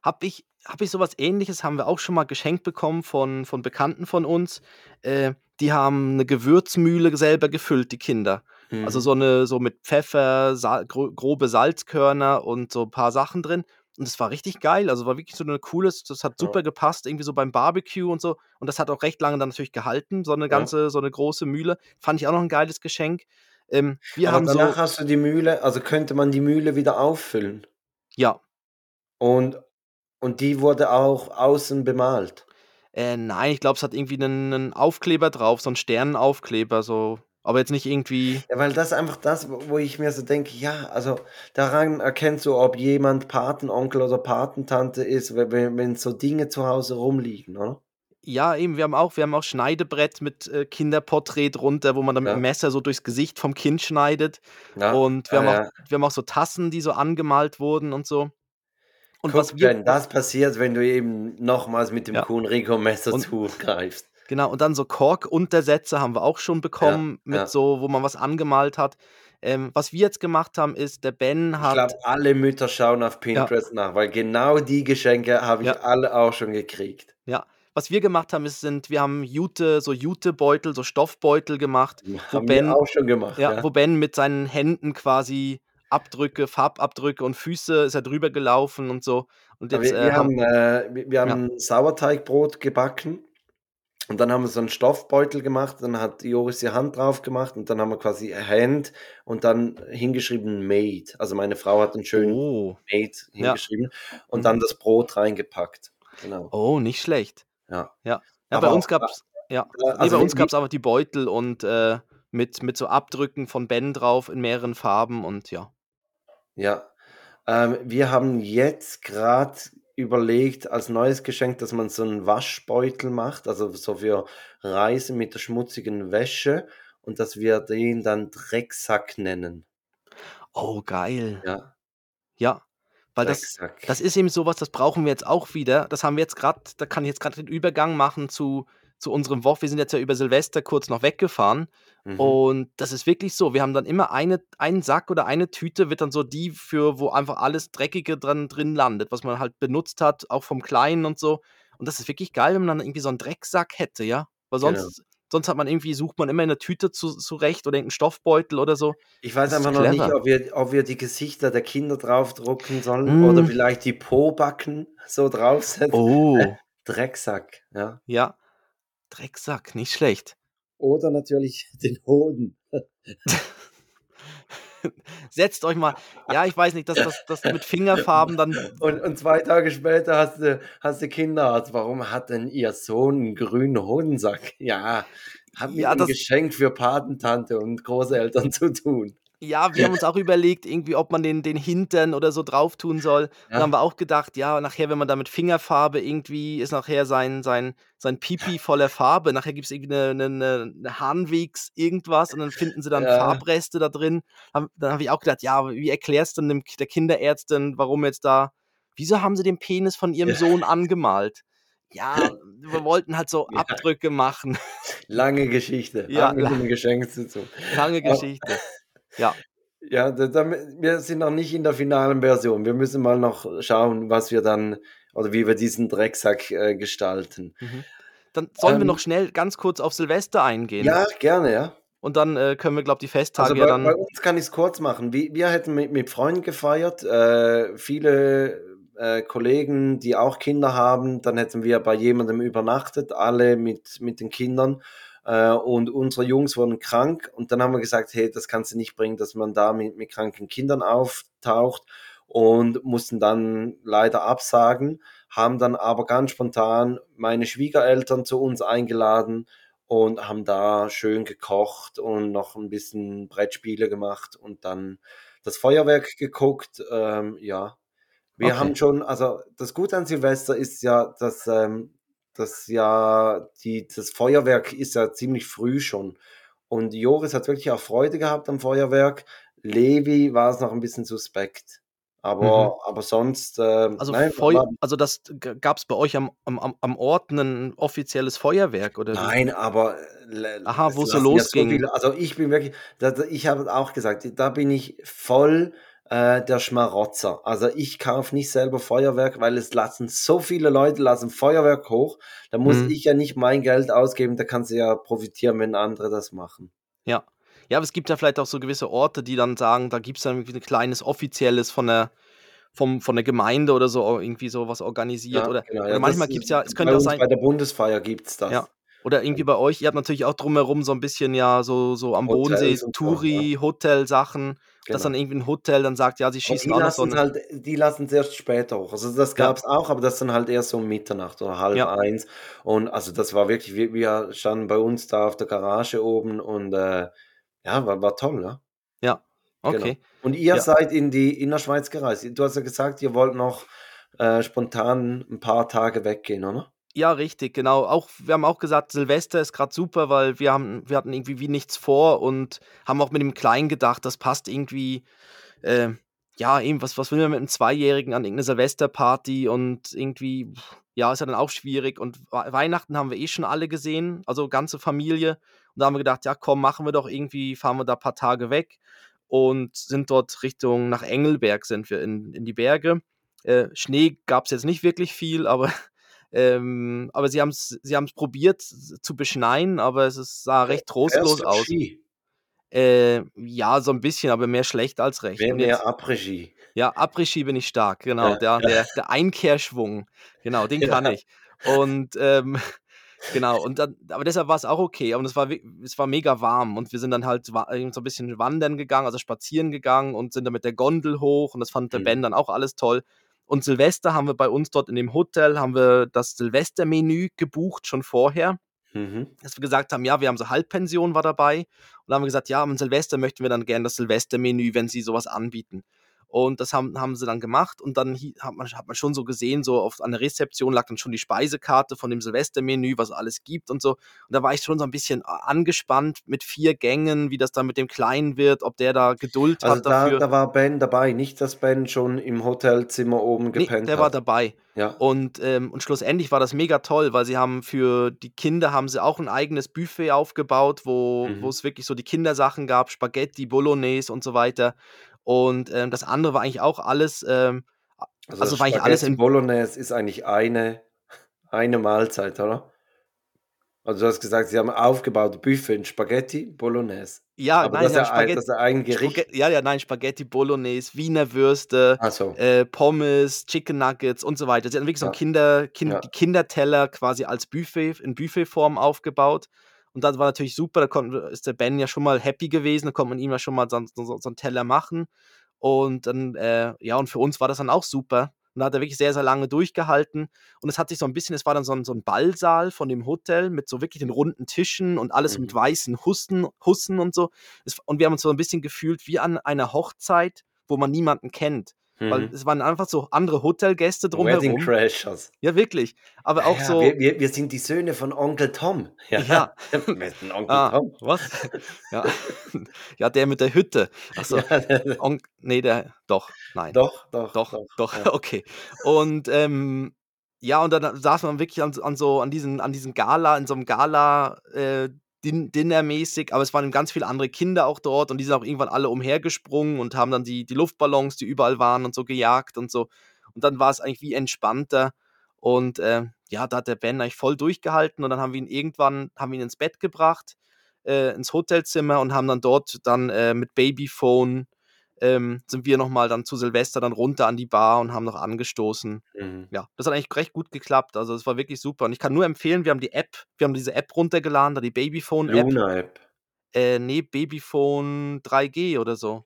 Habe ich habe ich so was Ähnliches haben wir auch schon mal geschenkt bekommen von von Bekannten von uns. Äh, die haben 'ne Gewürzmühle selber gefüllt, die Kinder. Also, Mhm. so 'ne so mit Pfeffer, Sal gro grobe Salzkörner und so paar Sachen drin. Und das war richtig geil. Also, war wirklich so 'ne cooles das hat Ja. super gepasst, irgendwie so beim Barbecue und so. Und das hat auch recht lange dann natürlich gehalten, so 'ne Ja. ganze so 'ne große Mühle. Fand ich auch noch 'n geiles Geschenk. Ähm, wir Aber haben danach so hast du die Mühle also, könnte man die Mühle wieder auffüllen? Ja. Und und die wurde auch außen bemalt? Äh, nein, ich glaube, es hat irgendwie 'nen 'nen Aufkleber drauf, so 'n Sternenaufkleber, so aber jetzt nicht irgendwie Ja, weil das ist einfach das, wo ich mir so denke, ja, also, daran erkennst du, ob jemand Patenonkel oder Patentante ist, we we wenn so Dinge zu Hause rumliegen, oder? Ja, eben, wir haben auch wir haben auch Schneidebrett mit, äh, Kinderporträt drunter, wo man dann mit 'm Ja. Messer so durchs Gesicht vom Kind schneidet. Ja, Und wir ja, haben auch ja. wir haben auch so Tassen, die so angemalt wurden und so. Und Guck, was wir wenn das passiert, wenn du eben nochmals mit dem Ja. Kuhn Rico Messer Und- zugreifst. Genau, und dann so Kork-Untersätze haben wir auch schon bekommen, mit ja. so, wo man was angemalt hat. Ähm, was wir jetzt gemacht haben, ist, der Ben Ich hat. glaube, alle Mütter schauen auf Pinterest nach, weil genau die Geschenke habe ich Ja. alle auch schon gekriegt. Ja, was wir gemacht haben, ist, sind, wir haben Jute, so Jutebeutel, so Stoffbeutel gemacht, wo Haben Ben, wir auch schon gemacht. ja, Ja, wo Ben mit seinen Händen quasi Abdrücke, Farbabdrücke und Füße ist er drüber gelaufen und so. Und jetzt wir, äh, wir haben, haben, äh, wir, wir haben Sauerteigbrot gebacken und dann haben wir so einen Stoffbeutel gemacht, dann hat Joris die Hand drauf gemacht und dann haben wir quasi Hand und dann hingeschrieben Made. Also meine Frau hat einen schönen oh, Made Ja. hingeschrieben und Mhm. dann das Brot reingepackt. Genau. oh, nicht schlecht. Ja. Ja, Aber bei uns gab es, ja, Äh, nee, also bei uns gab es aber die Beutel und äh, mit, mit so Abdrücken von Ben drauf in mehreren Farben und ja. Ja, ähm, wir haben jetzt gerade überlegt, als neues Geschenk, dass man so einen Waschbeutel macht, also so für Reisen mit der schmutzigen Wäsche und dass wir den dann Drecksack nennen. Oh, geil. Ja, Ja, weil das, das ist eben sowas, das brauchen wir jetzt auch wieder. Das haben wir jetzt gerade, da kann ich jetzt gerade den Übergang machen zu, zu unserem Woch. Wir sind jetzt ja über Silvester kurz noch weggefahren Mhm. und das ist wirklich so. Wir haben dann immer eine, einen Sack oder eine Tüte wird dann so die für, wo einfach alles Dreckige dran, drin landet, was man halt benutzt hat, auch vom Kleinen und so. Und das ist wirklich geil, wenn man dann irgendwie so einen Drecksack hätte, ja. Weil Genau. sonst, sonst hat man irgendwie, sucht man immer in der Tüte zu, zurecht oder irgendeinen Stoffbeutel oder so. Ich weiß das einfach noch nicht, ob wir, ob wir die Gesichter der Kinder draufdrucken sollen Mm. oder vielleicht die Po-Backen so draufsetzen. Oh, *laughs* Drecksack, ja. ja. Drecksack, nicht schlecht. Oder natürlich *laughs* den Hoden. *laughs* Setzt euch mal, ja, ich weiß nicht, dass das, das mit Fingerfarben dann, Und, und zwei Tage später hast du, hast du Kinderarzt. Warum hat denn ihr Sohn einen grünen Hodensack? Ja, hat mit Ja, das- Geschenk für Patentante und Großeltern zu tun. Ja, wir haben uns auch überlegt, irgendwie, ob man den, den Hintern oder so drauf tun soll. Dann Ja. haben wir auch gedacht, ja, nachher, wenn man da mit Fingerfarbe irgendwie, ist nachher sein, sein, sein Pipi *laughs* voller Farbe. Nachher gibt es irgendwie eine, eine, eine, Harnwegs irgendwas und dann finden sie dann Ja. Farbreste da drin. Haben- Dann habe ich auch gedacht, ja, wie erklärst du denn dem, der Kinderärztin, warum jetzt da, wieso haben sie den Penis von ihrem Ja. Sohn angemalt? Ja, *laughs* wir wollten halt so Ja. Abdrücke machen. Lange Geschichte. Ja, Hat mit lang- dem Geschenk zu tun. Lange Aber- Geschichte. Ja, Ja, da, da, wir sind noch nicht in der finalen Version. Wir müssen mal noch schauen, was wir dann oder wie wir diesen Drecksack äh, gestalten. Mhm. Dann sollen wir Ähm, noch schnell ganz kurz auf Silvester eingehen. Ja, gerne, ja. Und dann äh, können wir, glaube ich, die Festtage Also ja bei, dann. bei uns kann ich es kurz machen. Wir, wir hätten mit, mit Freunden gefeiert, äh, viele äh, Kollegen, die auch Kinder haben, dann hätten wir bei jemandem übernachtet, alle mit, mit den Kindern. Äh, und unsere Jungs wurden krank und dann haben wir gesagt, hey, das kannst du nicht bringen, dass man da mit, mit kranken Kindern auftaucht und mussten dann leider absagen, haben dann aber ganz spontan meine Schwiegereltern zu uns eingeladen und haben da schön gekocht und noch ein bisschen Brettspiele gemacht und dann das Feuerwerk geguckt. Ähm, ja, wir Okay. haben schon, also das Gute an Silvester ist ja, dass ähm, das ja die, das Feuerwerk ist ja ziemlich früh schon. Und Joris hat wirklich auch Freude gehabt am Feuerwerk. Levi war es noch ein bisschen suspekt. Aber, aber sonst, ähm, Also, nein, Feu also das gab es bei euch am, am, am- Ort ein offizielles Feuerwerk oder? Nein, aber äh, Aha, wo es so lassen ja losging. viele, also ich bin wirklich, da, ich habe auch gesagt, da bin ich voll äh, der Schmarotzer. Also ich kaufe nicht selber Feuerwerk, weil es lassen so viele Leute lassen Feuerwerk hoch. Da muss Hm. ich ja nicht mein Geld ausgeben, da kannst du ja profitieren, wenn andere das machen. Ja. Ja, aber es gibt ja vielleicht auch so gewisse Orte, die dann sagen, da gibt es dann irgendwie ein kleines offizielles von der, vom, von der Gemeinde oder so irgendwie sowas organisiert. Ja, oder, genau. oder Ja, manchmal gibt es ja, es könnte auch sein, Bei der Bundesfeier gibt es das. Ja. Oder irgendwie bei euch, ihr habt natürlich auch drumherum so ein bisschen ja so, so am Bodensee Hotels so, Touri, Hotel-Sachen, dass Genau. dann irgendwie ein Hotel dann sagt, ja, sie schießen die lassen eine. halt, die lassen es erst später hoch. Also das Ja. gab es auch, aber das dann halt erst so um Mitternacht oder halb Ja. eins. Und also das war wirklich, wir, wir standen bei uns da auf der Garage oben und äh, ja, war, war toll, ja. Ja, Genau. okay. Und ihr Ja. seid in die Innerschweiz gereist. Du hast ja gesagt, ihr wollt noch äh, spontan ein paar Tage weggehen, oder? Ja, richtig, genau. Auch, wir haben auch gesagt, Silvester ist gerade super, weil wir haben, wir hatten irgendwie wie nichts vor und haben auch mit dem Kleinen gedacht, das passt irgendwie, äh, ja, eben, was, was will man mit einem Zweijährigen an irgendeiner Silvesterparty und irgendwie, ja, ist ja dann auch schwierig. Und Weihnachten haben wir eh schon alle gesehen, also ganze Familie. Und da haben wir gedacht, ja, komm, machen wir doch irgendwie, fahren wir da ein paar Tage weg und sind dort Richtung nach Engelberg sind wir in, in die Berge. Äh, Schnee gab es jetzt nicht wirklich viel, aber, ähm, aber sie haben es sie probiert zu beschneien, aber es ist, sah recht trostlos aus. Ski? Äh, ja, so ein bisschen, aber mehr schlecht als recht. Mehr, mehr Après-Ski. Ja, Après-Ski bin ich stark, genau. Ja, der, der, der Einkehrschwung, genau, *laughs* den kann ja. ich. Und ähm, *laughs* genau, und dann, aber deshalb war es auch okay. Und es war, es war mega warm und wir sind dann halt so ein bisschen wandern gegangen, also spazieren gegangen und sind dann mit der Gondel hoch und das fand der mhm. Ben dann auch alles toll. Und Silvester haben wir bei uns dort in dem Hotel, haben wir das Silvestermenü gebucht, schon vorher. Mhm. Dass wir gesagt haben, ja, wir haben so Halbpension war dabei. Und dann haben wir gesagt, ja, am Silvester möchten wir dann gerne das Silvestermenü, wenn sie sowas anbieten. Und das haben, haben sie dann gemacht und dann hat man, hat man schon so gesehen, so auf, an der Rezeption lag dann schon die Speisekarte von dem Silvestermenü, was es alles gibt und so. Und da war ich schon so ein bisschen angespannt mit vier Gängen, wie das dann mit dem Kleinen wird, ob der da Geduld also hat da, dafür. Da war Ben dabei, nicht, dass Ben schon im Hotelzimmer oben gepennt nee, der hat. war dabei. Ja. Und, ähm, und schlussendlich war das mega toll, weil sie haben für die Kinder haben sie auch ein eigenes Buffet aufgebaut, wo mhm. es wirklich so die Kindersachen gab, Spaghetti, Bolognese und so weiter. Und ähm, das andere war eigentlich auch alles, ähm, also, also war eigentlich alles in Bolognese ist eigentlich eine, eine Mahlzeit, oder? Also du hast gesagt, sie haben aufgebaut Buffet in Spaghetti Bolognese. Ja, Aber nein, das, ist ja Spaghetti, das ist ein Gericht. Spaghetti, ja, ja, nein, Spaghetti Bolognese, Wiener Würste, so. äh, Pommes, Chicken Nuggets und so weiter. Sie haben wirklich ja. so ein Kinder, kind, ja. Kinderteller quasi als Buffet, in Buffetform aufgebaut. Und das war natürlich super, da konnte, ist der Ben ja schon mal happy gewesen, da konnte man ihm ja schon mal so, so, so einen Teller machen. Und dann, äh, ja, und für uns war das dann auch super. Und da hat er wirklich sehr, sehr lange durchgehalten. Und es hat sich so ein bisschen, es war dann so ein, so ein Ballsaal von dem Hotel mit so wirklich den runden Tischen und alles mhm. mit weißen Hussen, Hussen und so. Es, und wir haben uns so ein bisschen gefühlt wie an einer Hochzeit, wo man niemanden kennt. Mhm. Weil es waren einfach so andere Hotelgäste drumherum. Wedding Crashers. Ja, wirklich. Aber auch ja, so. Wir, wir, wir, sind die Söhne von Onkel Tom. *laughs* Ja. ja. *laughs* Onkel ah, Tom. Was? Ja. *laughs* ja, der mit der Hütte. Achso. Ja. On nee, der. Doch, nein. Doch, doch. Doch, doch. doch. Ja. Okay. Und ähm, ja, und dann saß man wirklich an, an, so an diesen, an diesen Gala, in so einem Gala, äh, Din Dinnermäßig, aber es waren ganz viele andere Kinder auch dort und die sind auch irgendwann alle umhergesprungen und haben dann die, die Luftballons, die überall waren und so gejagt und so. Und dann war es eigentlich wie entspannter. Und äh, ja, da hat der Ben eigentlich voll durchgehalten und dann haben wir ihn irgendwann, haben ihn ins Bett gebracht, äh, ins Hotelzimmer und haben dann dort dann äh, mit Babyphone ähm, sind wir nochmal dann zu Silvester dann runter an die Bar und haben noch angestoßen. Mhm. Ja, das hat eigentlich recht gut geklappt. Also es war wirklich super. Und ich kann nur empfehlen, wir haben die App, wir haben diese App runtergeladen, da die Babyphone-App. Luna-App. Äh, nee, Babyphone 3G oder so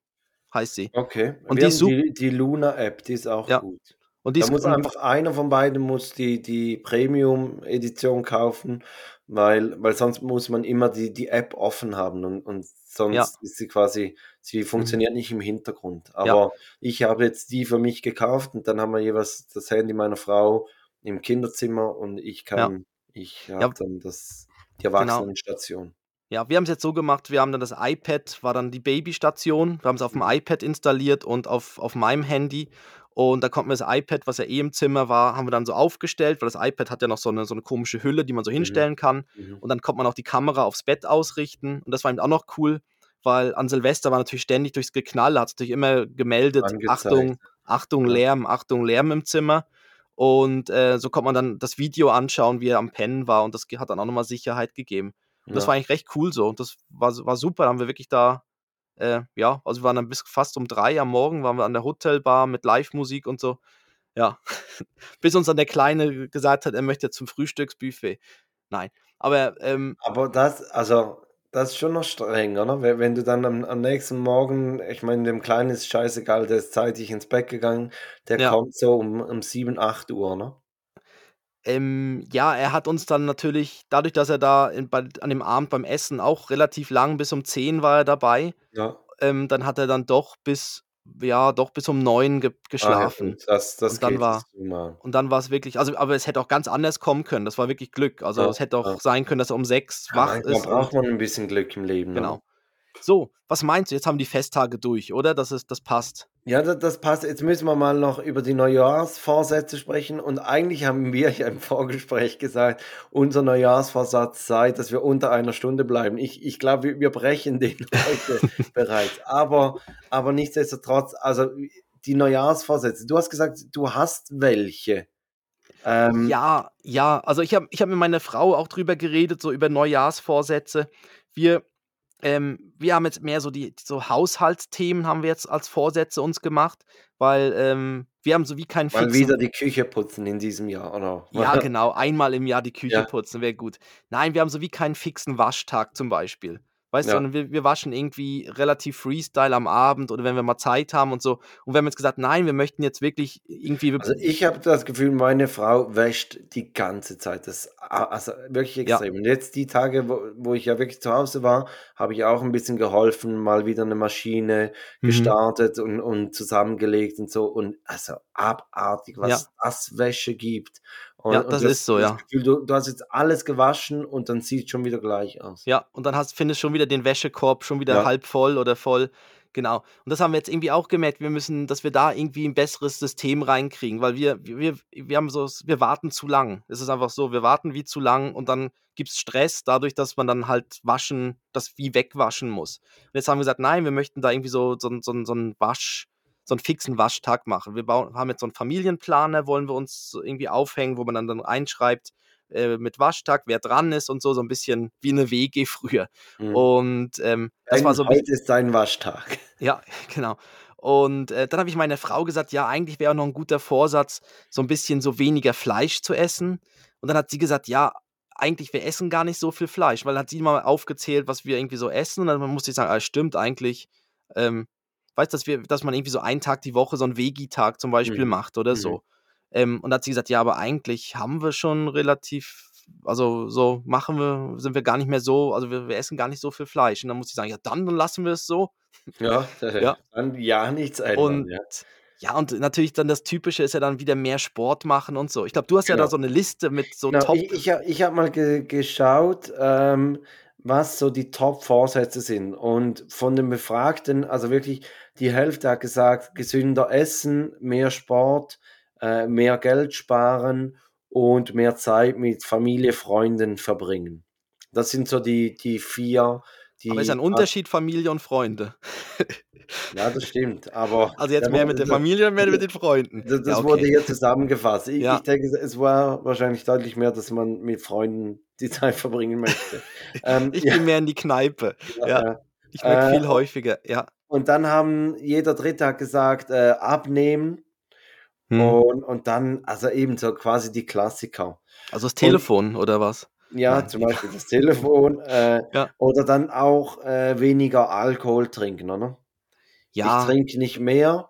heißt sie. Okay. Und wir die, die, die Luna-App, die ist auch ja. gut. Und da muss einfach einer von beiden muss die, die Premium-Edition kaufen, weil, weil sonst muss man immer die, die App offen haben und, und sonst ja. ist sie quasi, sie mhm. funktioniert nicht im Hintergrund. Aber ja. ich habe jetzt die für mich gekauft und dann haben wir jeweils das Handy meiner Frau im Kinderzimmer und ich kann, ja. ich habe dann das, die genau. Erwachsenenstation. Genau. Ja, wir haben es jetzt so gemacht, wir haben dann das iPad, war dann die Babystation, wir haben es auf dem mhm. iPad installiert und auf, auf meinem Handy und da konnten wir das iPad, was ja eh im Zimmer war, haben wir dann so aufgestellt, weil das iPad hat ja noch so eine, so eine komische Hülle, die man so mhm. hinstellen kann. Mhm. Und dann konnte man auch die Kamera aufs Bett ausrichten. Und das war eben auch noch cool, weil an Silvester war natürlich ständig durchs Geknall, hat es natürlich immer gemeldet, Angezeigt. Achtung, Achtung, Lärm, Achtung, Lärm im Zimmer. Und äh, so konnte man dann das Video anschauen, wie er am Pennen war. Und das hat dann auch nochmal Sicherheit gegeben. Und ja. das war eigentlich recht cool so. Und das war, war super. Da haben wir wirklich da äh, ja, also wir waren dann bis fast um drei am Morgen, waren wir an der Hotelbar mit Live-Musik und so. Ja, *laughs* bis uns dann der Kleine gesagt hat, er möchte zum Frühstücksbuffet. Nein, aber. Ähm, aber das, also, das ist schon noch streng, oder? Wenn du dann am, am nächsten Morgen, ich meine, dem Kleinen ist scheißegal, der ist zeitig ins Bett gegangen, der ja. kommt so um, um 7, 8 Uhr, ne? Ähm, ja, er hat uns dann natürlich, dadurch, dass er da in, bei, an dem Abend beim Essen auch relativ lang, bis um 10 war er dabei, Ja. ähm, dann hat er dann doch bis, ja, doch bis um 9 ge Ah ja, geschlafen. das das Und dann war und dann war es wirklich also, aber es hätte auch ganz anders kommen können. Das war wirklich Glück. Also, Ja, es hätte ja. auch sein können, dass er um 6 Ja, wach ist braucht man ein bisschen Glück im Leben, ne? So, was meinst du? Jetzt haben die Festtage durch, oder? Das, ist, das passt. Ja, das, das passt. Jetzt müssen wir mal noch über die Neujahrsvorsätze sprechen. Und eigentlich haben wir ja im Vorgespräch gesagt, unser Neujahrsvorsatz sei, dass wir unter einer Stunde bleiben. Ich, ich glaube, wir, wir brechen den *laughs* heute bereits. Aber, aber nichtsdestotrotz, also die Neujahrsvorsätze. Du hast gesagt, du hast welche. Ähm, ja, ja. Also ich habe ich hab mit meiner Frau auch drüber geredet, so über Neujahrsvorsätze. Wir ähm, wir haben jetzt mehr so die so Haushaltsthemen haben wir jetzt als Vorsätze uns gemacht, weil ähm, wir haben so wie keinen Mal wieder die Küche putzen in diesem Jahr, oder? Ja, *laughs* genau, einmal im Jahr die Küche ja. putzen wäre gut. Nein, wir haben so wie keinen fixen Waschtag zum Beispiel. Weißt ja. du, wir, wir waschen irgendwie relativ Freestyle am Abend oder wenn wir mal Zeit haben und so. Und wir haben jetzt gesagt, nein, wir möchten jetzt wirklich irgendwie. Also ich habe das Gefühl, meine Frau wäscht die ganze Zeit. Das also wirklich extrem. Ja. Und jetzt die Tage, wo, wo ich ja wirklich zu Hause war, habe ich auch ein bisschen geholfen, mal wieder eine Maschine mhm. gestartet und, und zusammengelegt und so. Und also abartig, was ja. das Wäsche gibt. Und, ja, das, ist so, das ja. Gefühl, du, du, hast jetzt alles gewaschen und dann sieht es schon wieder gleich aus. Ja, und dann hast, findest du schon wieder den Wäschekorb schon wieder ja. halb voll oder voll. Genau. Und das haben wir jetzt irgendwie auch gemerkt. Wir müssen, dass wir da irgendwie ein besseres System reinkriegen, weil wir, wir, wir haben so, wir warten zu lang. Es ist einfach so, wir warten wie zu lang und dann gibt es Stress dadurch, dass man dann halt waschen, das wie wegwaschen muss. Und jetzt haben wir gesagt, nein, wir möchten da irgendwie so, so, so, so einen Wasch, so einen fixen Waschtag machen. Wir bauen, haben jetzt so einen Familienplaner, wollen wir uns irgendwie aufhängen, wo man dann, dann reinschreibt, äh, mit Waschtag, wer dran ist und so, so ein bisschen wie eine WG *laughs* früher. Mhm. Und ähm, das Dein, war so. Heute ist dein Waschtag. *laughs* Ja, *laughs* genau. Und äh, dann habe ich meiner Frau gesagt, ja, eigentlich wäre auch noch ein guter Vorsatz, so ein bisschen so weniger Fleisch zu essen. Und dann hat sie gesagt, ja, eigentlich, wir essen gar nicht so viel Fleisch, weil dann hat sie mal aufgezählt, was wir irgendwie so essen. Und dann musste ich sagen, ah, stimmt eigentlich. Ähm, weißt dass wir, dass man irgendwie so einen Tag die Woche so einen Vegi-Tag zum Beispiel mhm. macht oder mhm. so. Ähm, und da hat sie gesagt, ja, aber eigentlich haben wir schon relativ, also so machen wir, sind wir gar nicht mehr so, also wir, wir essen gar nicht so viel Fleisch. Und dann muss ich sagen, ja, dann, lassen wir es so. Ja, *laughs* ja. *laughs* dann ja nichts ändern. Und, ja. ja. und natürlich dann das Typische ist ja dann wieder mehr Sport machen und so. Ich glaube, du hast genau. ja da genau. so eine Liste mit so genau. Top. Ich, ich, ich habe mal ge geschaut, ähm, was so die Top-Vorsätze sind. Und von den Befragten, also wirklich die Hälfte hat gesagt, gesünder essen, mehr Sport, äh, mehr Geld sparen und mehr Zeit mit Familie, Freunden verbringen. Das sind so die, die vier. Die aber ist ein Unterschied Familie und Freunde. *laughs* Ja, das stimmt. Aber also jetzt mehr mit der Familie und mehr mit den Freunden. Das, das ja, okay. wurde hier zusammengefasst. Ich, ja. ich, denke, es war wahrscheinlich deutlich mehr, dass man mit Freunden die Zeit verbringen möchte. *laughs* ähm, ich ja. bin mehr in die Kneipe. Ja. Ich merke äh, viel häufiger, ja. Und dann haben jeder Dritte hat gesagt, äh, abnehmen. Hm. Und, und dann, also eben so quasi die Klassiker. Also das Telefon und, oder was? Ja, Nein. zum Beispiel das Telefon. Äh, ja. Oder dann auch äh, weniger Alkohol trinken, oder? Ja. Ich trinke nicht mehr,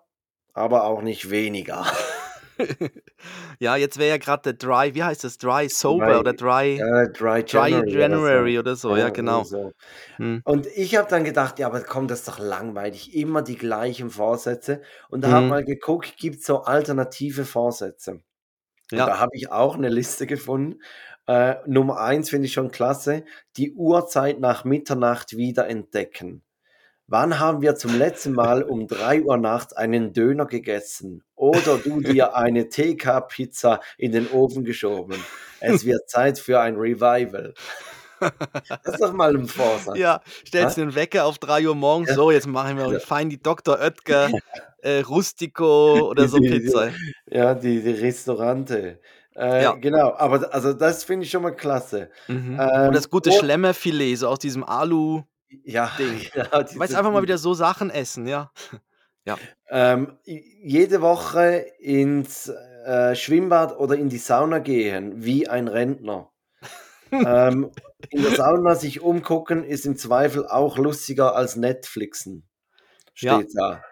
aber auch nicht weniger. *laughs* *laughs* ja, jetzt wäre ja gerade der Dry, wie heißt das? Dry Sober dry, oder Dry, äh, dry January, dry January oder so, oder so. Ja, ja, genau. So. Hm. Und ich habe dann gedacht, ja, aber komm, das ist doch langweilig, immer die gleichen Vorsätze. Und da hm. habe mal geguckt, gibt es so alternative Vorsätze. Und ja. da habe ich auch eine Liste gefunden. Äh, Nummer eins finde ich schon klasse, die Uhrzeit nach Mitternacht wieder entdecken. Wann haben wir zum letzten Mal um 3 Uhr nachts einen Döner gegessen oder du dir eine TK-Pizza in den Ofen geschoben? Es wird Zeit für ein Revival. Das ist doch mal ein Vorsatz. Ja, stellst du den Wecker auf 3 Uhr morgens, ja. so, jetzt machen wir ja. fein die Dr. Oetker äh, Rustico oder so Pizza. ja, die, die Restaurante. Äh, ja. Genau, aber also das finde ich schon mal klasse. Mhm. Ähm, und das gute Schlemmerfilet, so aus diesem Alu. Ja, *laughs* Ding. ja weißt einfach mal wieder so Sachen essen, ja. *laughs* ja. Ähm, jede Woche ins äh, Schwimmbad oder in die Sauna gehen, wie ein Rentner. ähm, in der Sauna *laughs* sich umgucken ist im Zweifel auch lustiger als Netflixen. Steht ja. da.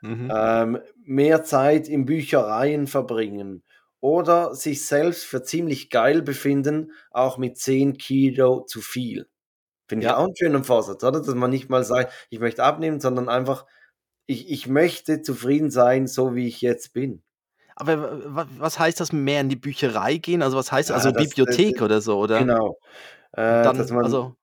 Mhm. Ähm, mehr Zeit in Büchereien verbringen oder sich selbst für ziemlich geil befinden, auch mit 10 Kilo zu viel. Finde ich auch einen schönen Vorsatz, oder? Dass man nicht mal sagt, ich möchte abnehmen, sondern einfach, ich, ich möchte zufrieden sein, so wie ich jetzt bin. Aber was heißt das, mehr in die Bücherei gehen? Also was heißt, ja, also das, Bibliothek das, oder so, oder? Genau. Äh, Dann, man, also,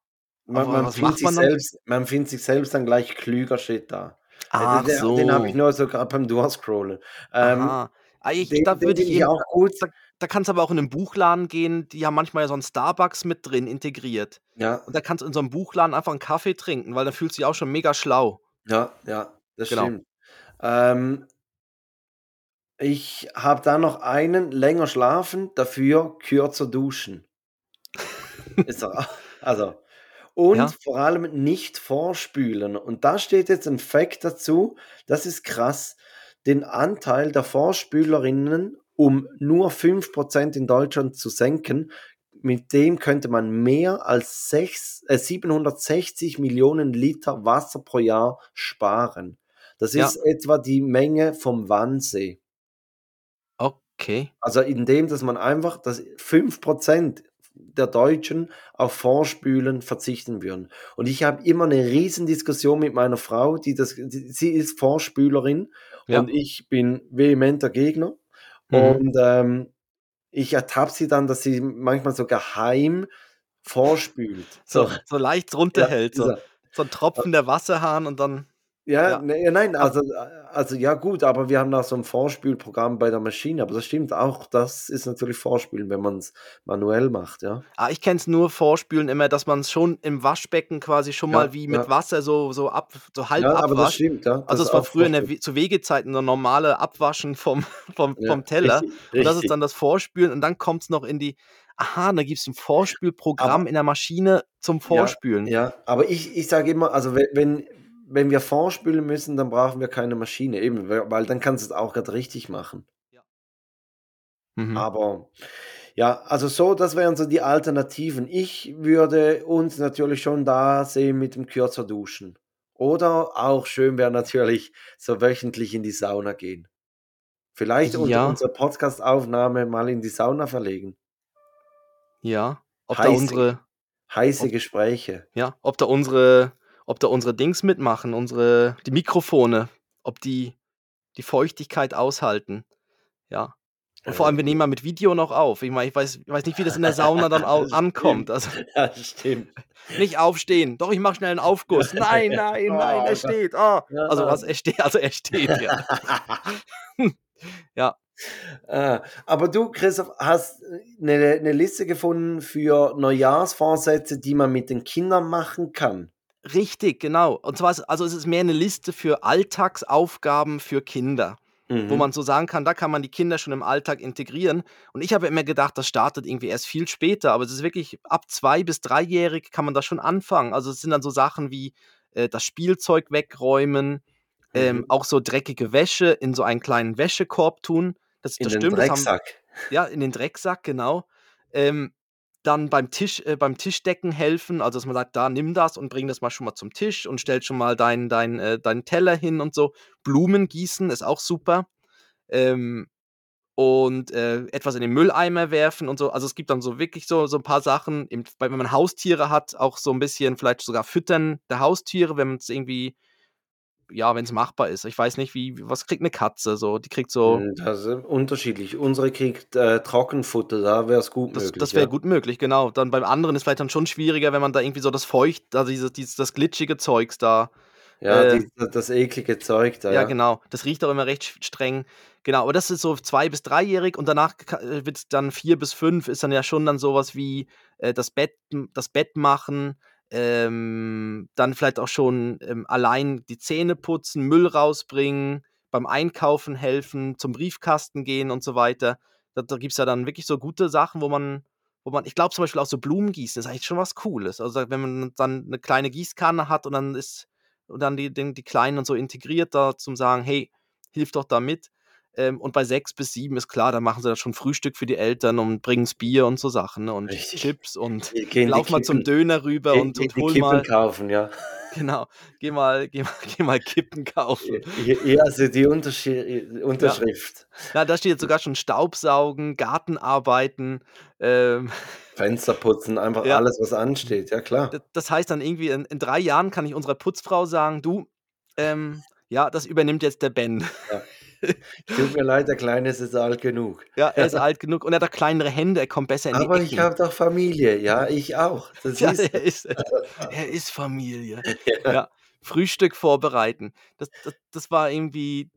Man man findet sich dann? selbst man findet sich selbst dann gleich klüger Shit da. Äh, Ach den den den habe ich so. nur so grad beim Durchscrollen. Ähm, Aha. Ah, ich den da würde ich ich auch gut. da da kannst du aber auch in 'nen Buchladen gehen, die haben manchmal ja so 'n Starbucks mit drin integriert. Ja. Und da kannst du in so 'nem Buchladen einfach 'n Kaffee trinken, weil da fühlst du dich auch schon mega schlau. Ja, ja, das Genau. stimmt. Ähm ich habe dann noch einen: länger schlafen, dafür kürzer duschen. Ist doch also *laughs* und Ja. vor allem nicht vorspülen. Und da steht jetzt 'n Fact dazu, das ist krass. Den Anteil der Vorspülerinnen um nur 5 % in Deutschland zu senken, mit dem könnte man mehr als sechs äh, 760 000 000 Liter Wasser pro Jahr sparen. Das Ja. ist etwa die Menge vom Wannsee. Okay. Also, indem, dass man einfach dass 5 % der Deutschen auf Vorspülen verzichten würden. Und ich habe immer 'ne Riesendiskussion mit meiner Frau, die das sie sie ist Vorspülerin Ja. und ich bin vehementer Gegner. Mhm. Und, ähm, ich ertappe sie dann, dass sie manchmal so geheim vorspült. So So. so leicht Ja, runterhält, so dieser so 'n Tropfen der Wasserhahn und dann Ja, ja. ne, nein, also also ja gut, aber wir haben da so 'n Vorspülprogramm bei der Maschine. Aber das stimmt auch, das ist natürlich Vorspülen, wenn man's manuell macht, ja. Ah, ich kenne es nur Vorspülen immer, dass man's schon im Waschbecken quasi schon Ja, mal wie mit ja. Wasser so so ab so halb Ja, aber das abwascht. stimmt, ja. Das Also, es war früher in der zu Wegezeiten 'ne normale Abwaschen vom *laughs* vom Ja, vom Teller richtig, und das ist dann das Vorspülen und dann kommt's noch in die aha, da gibt's 'n Vorspülprogramm Aber in der Maschine zum Ja, Vorspülen. ja, aber ich ich sage immer, also we wenn wenn wir vorspülen müssen, dann brauchen wir keine Maschine, eben, we weil dann kannst du's auch grad richtig machen. Ja. Mhm. Aber ja, also so, das wären so die Alternativen. Ich würde uns natürlich schon da sehen mit dem kürzer duschen. Oder auch schön wäre natürlich so wöchentlich in die Sauna gehen. Vielleicht unter Ja. unsere Podcast-Aufnahme mal in die Sauna verlegen. Ja, ob da Heiße unsere heiße ob Gespräche. ja, ob da unsere ob da unsere Dings mitmachen, unsere die Mikrofone, ob die die Feuchtigkeit aushalten. Ja. Und vor allem, wir nehmen ja mit Video noch auf. Ich meine, ich weiß ich weiß nicht, wie das in der Sauna dann *laughs* ankommt. Also *laughs* Ja, stimmt. nicht aufstehen. Doch, ich mache schnell 'n Aufguss. *laughs* Nein, nein, nein, Oh er Gott. steht. Ja. Also was, er ste also er steht, ja. Ja. Ah, aber du, Christoph, hast, äh, 'ne 'ne Liste gefunden für Neujahrsvorsätze, die man mit den Kindern machen kann? Richtig, genau. Und zwar ist also, es ist mehr 'ne Liste für Alltagsaufgaben für Kinder, wo Mhm. man so sagen kann, da kann man die Kinder schon im Alltag integrieren. Und ich habe immer gedacht, das startet irgendwie erst viel später, aber es ist wirklich ab zwei bis dreijährig kann man da schon anfangen. Also, es sind dann so Sachen wie, äh, das Spielzeug wegräumen, ähm, Mhm. auch so dreckige Wäsche in so einen kleinen Wäschekorb tun. Das In das den stimmt, das haben Drecksack. ja, in den Drecksack, genau. Ähm, dann beim Tisch äh, beim Tischdecken helfen, also, dass man sagt: „Da, nimm das und bring das mal schon mal zum Tisch und stell schon mal deinen deinen äh, deinen Teller hin“ und so. Blumen gießen ist auch super. Ähm, und, äh, etwas in den Mülleimer werfen und so. Also, es gibt dann so wirklich so so 'n paar Sachen, eben wenn man Haustiere hat, auch so 'n bisschen vielleicht sogar Füttern der Haustiere, wenn man's irgendwie ja, wenn's machbar ist. Ich weiß nicht, wie was kriegt 'ne Katze so? Die kriegt so Hm, das ist unterschiedlich. Unsere kriegt, äh, Trockenfutter, da wär's gut Das möglich, das wäre ja. gut möglich, genau. Dann beim anderen ist vielleicht dann schon schwieriger, wenn man da irgendwie so das feucht also, dieses dieses das glitschige Zeugs da, Ja, äh die das eklige Zeug da, Ja, ja. genau. Das riecht auch immer recht streng. Genau, aber das ist so zwei bis dreijährig und danach äh, wird's dann vier bis fünf ist dann ja schon dann so was wie, äh, das Bett das Bett machen, ähm, dann vielleicht auch schon, ähm, allein die Zähne putzen, Müll rausbringen, beim Einkaufen helfen, zum Briefkasten gehen und so weiter. Da da gibt's ja dann wirklich so gute Sachen, wo man wo man ich glaube zum Beispiel auch so Blumen gießen ist eigentlich schon was Cooles. Also, wenn man dann 'ne kleine Gießkanne hat und dann ist und dann die den die Kleinen und so integriert da zum sagen: „Hey, hilf doch da mit.“ Ähm, und bei sechs bis sieben ist klar, da machen sie dann schon Frühstück für die Eltern und bringen's Bier und so Sachen, ne, und Richtig. Chips und Ge gehen lauf mal zum Döner rüber gehen und und hol Kippen mal kaufen, ja. genau, geh mal geh mal *laughs* geh mal Kippen kaufen. Hast du die Unterschi Ja. Unterschrift. Ja, da steht jetzt sogar schon Staubsaugen, Gartenarbeiten, ähm *laughs* Fenster putzen, einfach Ja. alles, was ansteht, ja klar. Das heißt dann irgendwie, in in 3 Jahren kann ich unserer Putzfrau sagen: „Du, ähm, ja, das übernimmt jetzt der Ben.“ Ja. *laughs* *laughs* Tut mir leid, der Kleine ist jetzt alt genug. Ja, er ist alt genug und er hat auch kleinere Hände, er kommt besser in die Aber Ecken. ich habe doch Familie, ja, ich auch. Das *laughs* Ja, ist er ist er ist Familie. ja. Ja, Frühstück vorbereiten. Das das das war irgendwie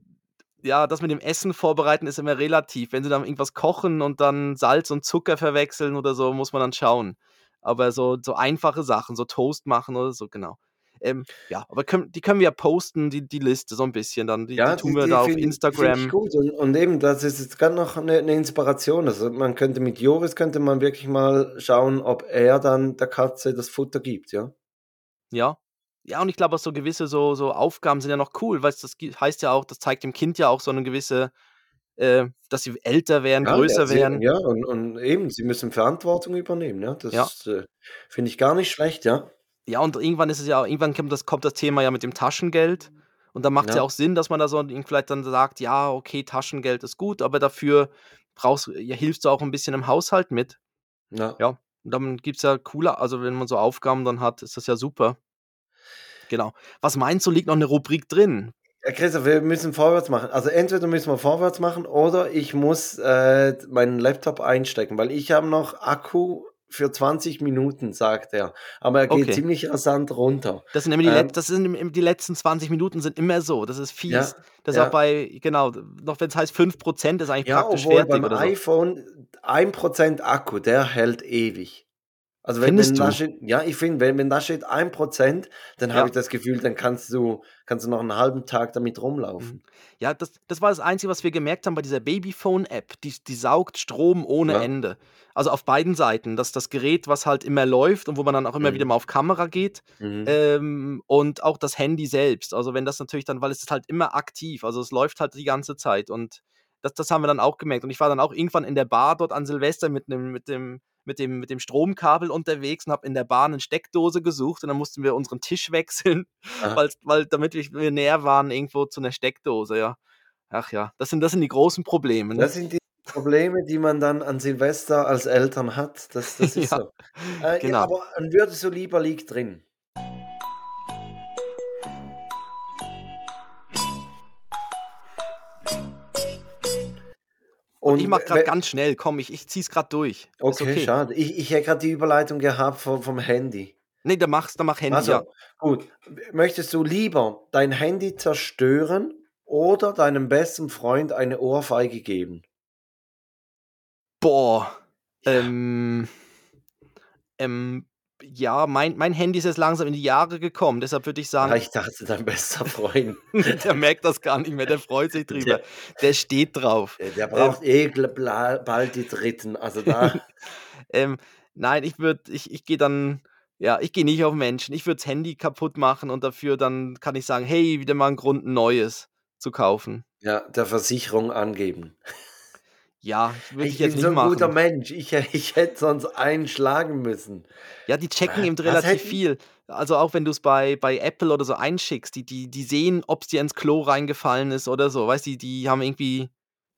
ja, das mit dem Essen vorbereiten ist immer relativ. Wenn sie dann irgendwas kochen und dann Salz und Zucker verwechseln oder so, muss man dann schauen. Aber so so einfache Sachen, so Toast machen oder so, genau. Ähm, ja, aber können die können wir ja posten, die die Liste so ein bisschen dann. Die die Ja, tun die wir die da auf Instagram. gut und und eben, das ist jetzt grad noch 'ne 'ne Inspiration. Also, man könnte mit Joris könnte man wirklich mal schauen, ob er dann der Katze das Futter gibt, ja? Ja. Ja, und ich glaube auch so gewisse so so Aufgaben sind ja noch cool, weil's das heißt ja auch das zeigt dem Kind ja auch so 'ne gewisse äh, dass sie älter werden, Ja, größer Erziehung, werden. ja, und und eben, sie müssen Verantwortung übernehmen, ja? Ja. Das, äh, finde ich gar nicht schlecht, ja? Ja, und irgendwann ist es ja irgendwann kommt das kommt das Thema ja mit dem Taschengeld. Und da macht's ja Ja. auch Sinn, dass man da so vielleicht dann sagt: „Ja, okay, Taschengeld ist gut, aber dafür brauchst ja, hilfst du auch 'n bisschen im Haushalt mit.“ Ja. Ja, und dann gibt's ja coole also, wenn man so Aufgaben dann hat, ist das ja super. Genau. Was meinst du, liegt noch 'ne Rubrik drin? Ja, Christoph, wir müssen vorwärts machen. Also, entweder müssen wir vorwärts machen oder ich muss, äh, meinen Laptop einstecken, weil ich habe noch Akku für 20 Minuten, sagt er. Aber er geht Okay. ziemlich rasant runter. Das sind immer die Ähm das sind die letzten 20 Minuten sind immer so. Das ist Ja, fies. Das ist auch ja. bei genau, noch wenn's heißt 5% ist eigentlich Ja, praktisch obwohl fertig beim oder so. iPhone 1% Akku, der hält ewig. Also, wenn wenn da steht ja, ich finde, wenn wenn da steht 1% dann habe Ja. ich das Gefühl, dann kannst du kannst du noch 'n halben Tag damit Mhm. rumlaufen. Ja, das das war das Einzige, was wir gemerkt haben bei dieser Babyphone-App. Die die saugt Strom ohne Ja. Ende. Also, auf beiden Seiten. Das das Gerät, was halt immer läuft und wo man dann auch immer wieder Mhm. mal auf Kamera geht, Mhm. ähm, und auch das Handy selbst. Also, wenn das natürlich dann weil es ist halt immer aktiv. Also, es läuft halt die ganze Zeit und das das haben wir dann auch gemerkt. Und ich war dann auch irgendwann in der Bar dort an Silvester mit 'nem mit dem mit dem mit dem Stromkabel unterwegs und habe in der Bar 'ne Steckdose gesucht und dann mussten wir unseren Tisch *laughs* wechseln, Aha. weil's weil damit wir näher waren irgendwo zu 'ner Steckdose, ja. Ach ja, das sind das sind die großen Probleme, ne? Das sind die Probleme, die man dann an Silvester als Eltern hat. Das das *laughs* ist Ja, so. Äh, ja, genau. aber ein würdest du lieber liegt drin. Und ich mache we ganz schnell. Komm, ich ich ziehe es grad durch. Okay, okay. schade. Ich ich hätte grad die Überleitung gehabt vom vom Handy. Ne, dann mach's dann mach Handy, ja. Also, gut. W möchtest du lieber dein Handy zerstören oder deinem besten Freund eine Ohrfeige geben? Boah, Ja. ähm ähm, ja, mein mein Handy ist jetzt langsam in die Jahre gekommen, deshalb würde ich Ah, sagen ich dachte, dein bester Freund. *laughs* der merkt das gar nicht mehr, der freut sich drüber. Der Der steht drauf. äh, der Ähm braucht eh gl bla bald die Dritten. Also, da *laughs* Ähm, nein, ich würde ich ich gehe dann ja, ich gehe nicht auf Menschen. Ich würde das Handy kaputt machen und dafür dann kann ich sagen: „Hey, wieder mal 'n Grund, 'n neues zu kaufen.“ Ja, der Versicherung angeben. Ja, würde ich Ich jetzt bin nicht so 'n guter machen. Mensch. Ich ich hätte sonst einen schlagen müssen. Ja, die checken Wa eben was relativ hätten viel. Also, auch wenn du's bei bei Apple oder so einschickst, die die die sehen, ob's dir ins Klo reingefallen ist oder so. Weißt du, die die haben irgendwie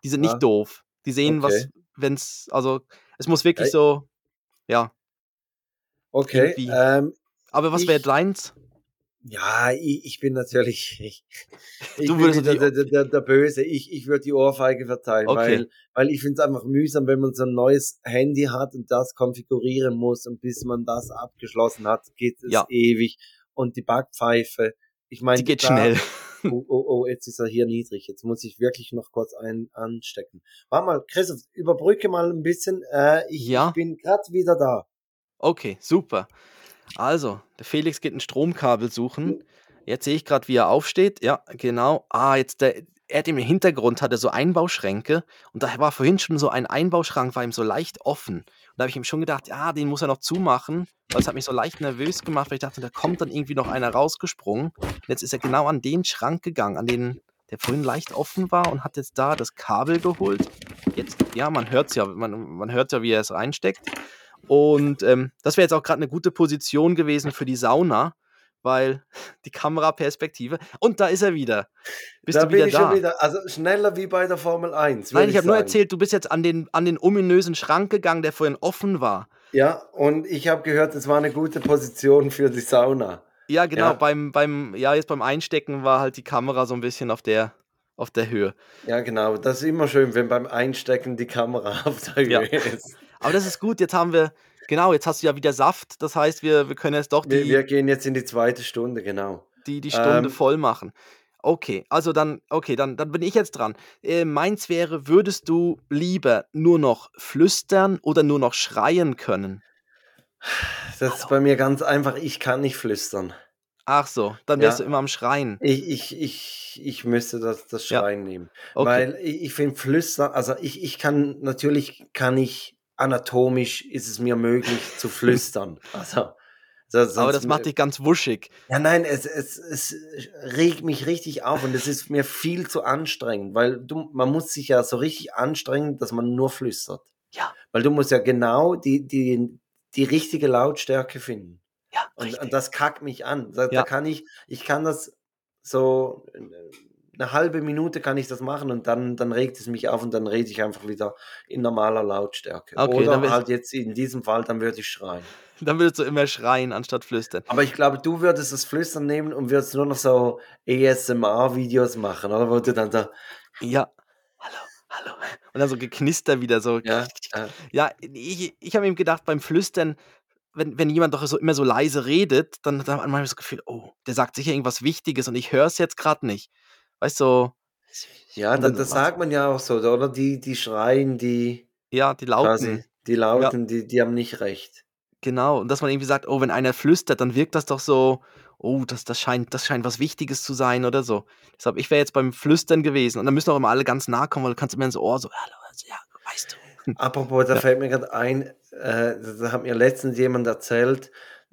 die sind nicht Ja. doof. Die sehen, was Okay. wenn's also, es muss wirklich Ey so ja Okay, irgendwie ähm, aber was wäre ich deins? Ja, i ich bin natürlich *laughs* ich ich Du würdest die der der der der Böse. Ich ich würde die Ohrfeige verteilen, Okay. weil weil ich finde es einfach mühsam, wenn man so 'n neues Handy hat und das konfigurieren muss und bis man das abgeschlossen hat, geht es Ja. ewig. Und die Backpfeife, ich Die meine, geht da schnell. oh, oh, oh, jetzt ist er hier niedrig. Jetzt muss ich wirklich noch kurz einen anstecken. Warte mal, Christoph, überbrücke mal 'n bisschen. Äh, ich ich Ja. bin grad wieder da. Okay, super. Also, der Felix geht 'n Stromkabel suchen. Jetzt sehe ich grad, wie er aufsteht. Ja, genau. Ah, jetzt der er hat im Hintergrund hat er so Einbauschränke und da war vorhin schon so ein Einbauschrank war ihm so leicht offen. Und da habe ich ihm schon gedacht: „Ja, den muss er noch zumachen“, weil es hat mich so leicht nervös gemacht, weil ich dachte, da kommt dann irgendwie noch einer rausgesprungen. Und jetzt ist er genau an den Schrank gegangen, an den der vorhin leicht offen war und hat jetzt da das Kabel geholt. Jetzt ja, man hört's ja man man hört ja, wie er es reinsteckt. Und, ähm, das wäre jetzt auch grad 'ne gute Position gewesen für die Sauna, weil *laughs* die Kameraperspektive und da ist er wieder. Bist Da du bin wieder ich schon da? wieder. Also, schneller wie bei der Formel 1, Nein, ich ich habe nur erzählt, du bist jetzt an den an den ominösen Schrank gegangen, der vorhin offen war. Ja, und ich habe gehört, es war 'ne gute Position für die Sauna. Ja, genau, Ja. beim beim ja, jetzt beim Einstecken war halt die Kamera so 'n bisschen auf der auf der Höhe. Ja, genau. Das ist immer schön, wenn beim Einstecken die Kamera *laughs* auf der Höhe Ja. ist. Aber das ist gut, jetzt haben wir genau, jetzt hast du ja wieder Saft, das heißt, wir wir können jetzt doch Wir, die wir gehen jetzt in die zweite Stunde, genau. die die Stunde Ähm, voll machen. Okay, also dann okay, dann dann bin ich jetzt dran. Äh, meins wäre, würdest du lieber nur noch flüstern oder nur noch schreien können? Das ist bei mir ganz einfach. Ich kann nicht flüstern. Ach so, dann wärst du Ja, immer am Schreien. ich, ich, ich, ich müsste das, das Ja, Schreien nehmen. okay. Weil ich, ich finde Flüstern, also ich, ich kann, natürlich kann ich, anatomisch ist es mir möglich *laughs* zu flüstern. Also, so- Aber das macht dich ganz wuschig. ja nein, es, es, es regt mich richtig auf und es ist mir viel zu anstrengend, weil du, man muss sich ja so richtig anstrengen, dass man nur flüstert. Ja, Weil du musst ja genau die, die, die richtige Lautstärke finden. ja, Und, und das kackt mich an. Da, da Ja, kann ich, ich kann das so äh, eine halbe Minute kann ich das machen und dann, dann regt es mich auf und dann rede ich einfach wieder in normaler Lautstärke. okay, dann Oder wärst halt jetzt in diesem Fall, dann würde ich schreien. *laughs* dann würdest du immer schreien anstatt flüstern. Aber ich glaube, du würdest das Flüstern nehmen und würdest nur noch so ASMR-Videos machen, oder? Wo du dann da, Ja. Hallo, hallo. Und dann so Geknister wieder so. ja, Ja, ich ich habe eben gedacht, beim Flüstern, wenn wenn jemand doch so immer so leise redet, dann dann hat man manchmal das Gefühl: „Oh, der sagt sicher irgendwas Wichtiges und ich höre es jetzt gerade nicht.“ Weißt du, so ja, das macht sagt man ja auch so, oder? Die, die schreien, die ja, die quasi, Lauten. die Ja, Lauten, die, die haben nicht recht. genau. Und dass man irgendwie sagt: „Oh, wenn einer flüstert, dann wirkt das doch so oh, das das scheint das scheint was Wichtiges zu sein“ oder so. Deshalb, ich wäre jetzt beim Flüstern gewesen und dann müssen auch immer alle ganz nah kommen, weil du kannst immer ins Ohr so: „Hallo, also, ja, weißt du?“ Apropos, da Ja. fällt mir gerade ein, äh, da hat mir letztens jemand erzählt,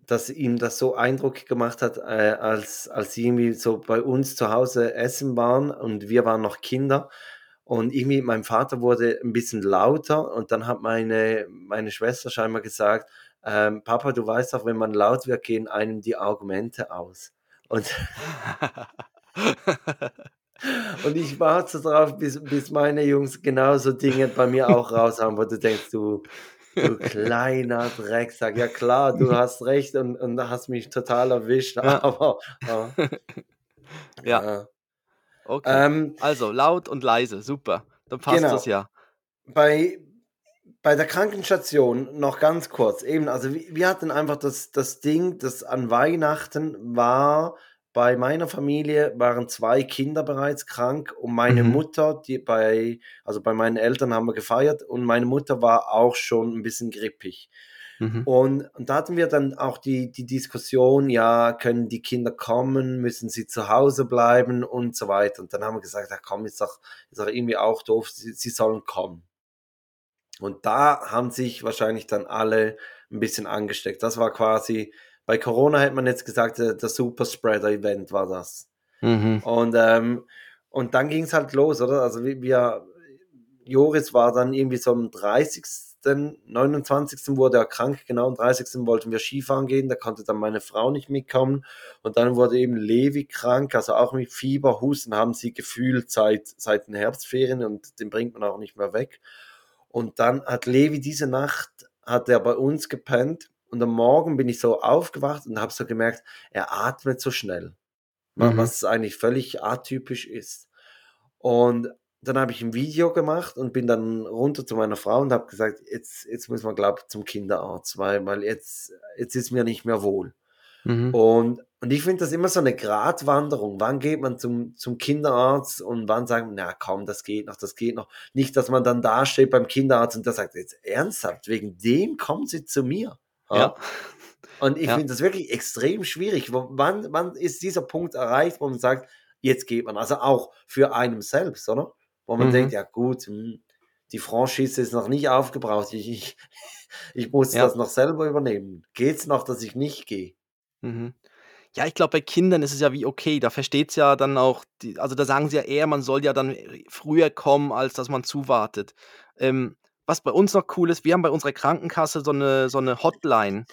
dass ihm das so Eindruck gemacht hat, äh, als, als sie irgendwie so bei uns zu Hause essen waren und wir waren noch Kinder. Und irgendwie, mein Vater wurde ein bisschen lauter und dann hat meine, meine Schwester scheinbar gesagt, ähm, Papa, du weißt doch, wenn man laut wird, gehen einem die Argumente aus. Und, *laughs* und ich warte drauf, bis, bis meine Jungs genauso Dinge bei mir auch raushauen, wo du denkst, du, du *laughs* kleiner Drecksack. Ja klar, du hast recht und, und hast mich total erwischt, Ja. *laughs* aber, aber *laughs* Ja, ja. okay. Ähm, Also, laut und leise, super. Dann passt das genau. ja. Bei, bei der Krankenstation noch ganz kurz. Eben, also wir, wir hatten einfach das, das Ding, dass an Weihnachten war bei meiner Familie waren zwei Kinder bereits krank und meine Mhm. Mutter, die bei, also bei meinen Eltern haben wir gefeiert und meine Mutter war auch schon ein bisschen grippig. Mhm. Und, und da hatten wir dann auch die, die Diskussion, ja, können die Kinder kommen, müssen sie zu Hause bleiben und so weiter. Und dann haben wir gesagt, ja komm, ist doch, ist doch irgendwie auch doof, sie, sie sollen kommen. Und da haben sich wahrscheinlich dann alle ein bisschen angesteckt. Das war quasi, bei Corona hätte man jetzt gesagt, der, der Superspreader-Event war das. Mhm. Und, ähm, und dann ging es halt los, oder? Also wir, wir, Joris war dann irgendwie so am 30., 29. wurde er krank, genau am 30. wollten wir Skifahren gehen, da konnte dann meine Frau nicht mitkommen. Und dann wurde eben Levi krank, also auch mit Fieber, Husten haben sie gefühlt seit, seit den Herbstferien und den bringt man auch nicht mehr weg. Und dann hat Levi diese Nacht, hat er bei uns gepennt und am Morgen bin ich so aufgewacht und habe so gemerkt, er atmet so schnell Mhm. was eigentlich völlig atypisch ist. Und dann habe ich ein Video gemacht und bin dann runter zu meiner Frau und habe gesagt, jetzt, jetzt muss man, glaube ich, zum Kinderarzt, weil, weil jetzt, jetzt ist mir nicht mehr wohl. Mhm. Und, und ich finde das immer so eine Gratwanderung. Wann geht man zum, zum Kinderarzt und wann sagt man, na komm, das geht noch, das geht noch. Nicht, dass man dann da steht beim Kinderarzt und der sagt, jetzt ernsthaft, wegen dem kommen sie zu mir. Ja. Und ich Ja. finde das wirklich extrem schwierig. Wann, wann ist dieser Punkt erreicht, wo man sagt, jetzt geht man? Also auch für einem selbst, oder? Wo man Mhm. denkt, ja gut, hm, die Franchise ist noch nicht aufgebraucht. Ich, ich, *laughs* ich muss Ja. das noch selber übernehmen. Geht's noch, dass ich nicht gehe? Mhm. Ja, ich glaube, bei Kindern ist es ja wie okay, da versteht's ja dann auch die also, da sagen sie ja eher, man soll ja dann, äh, früher kommen, als dass man zuwartet. Ähm, was bei uns noch cool ist, wir haben bei unserer Krankenkasse so 'ne so 'ne Hotline.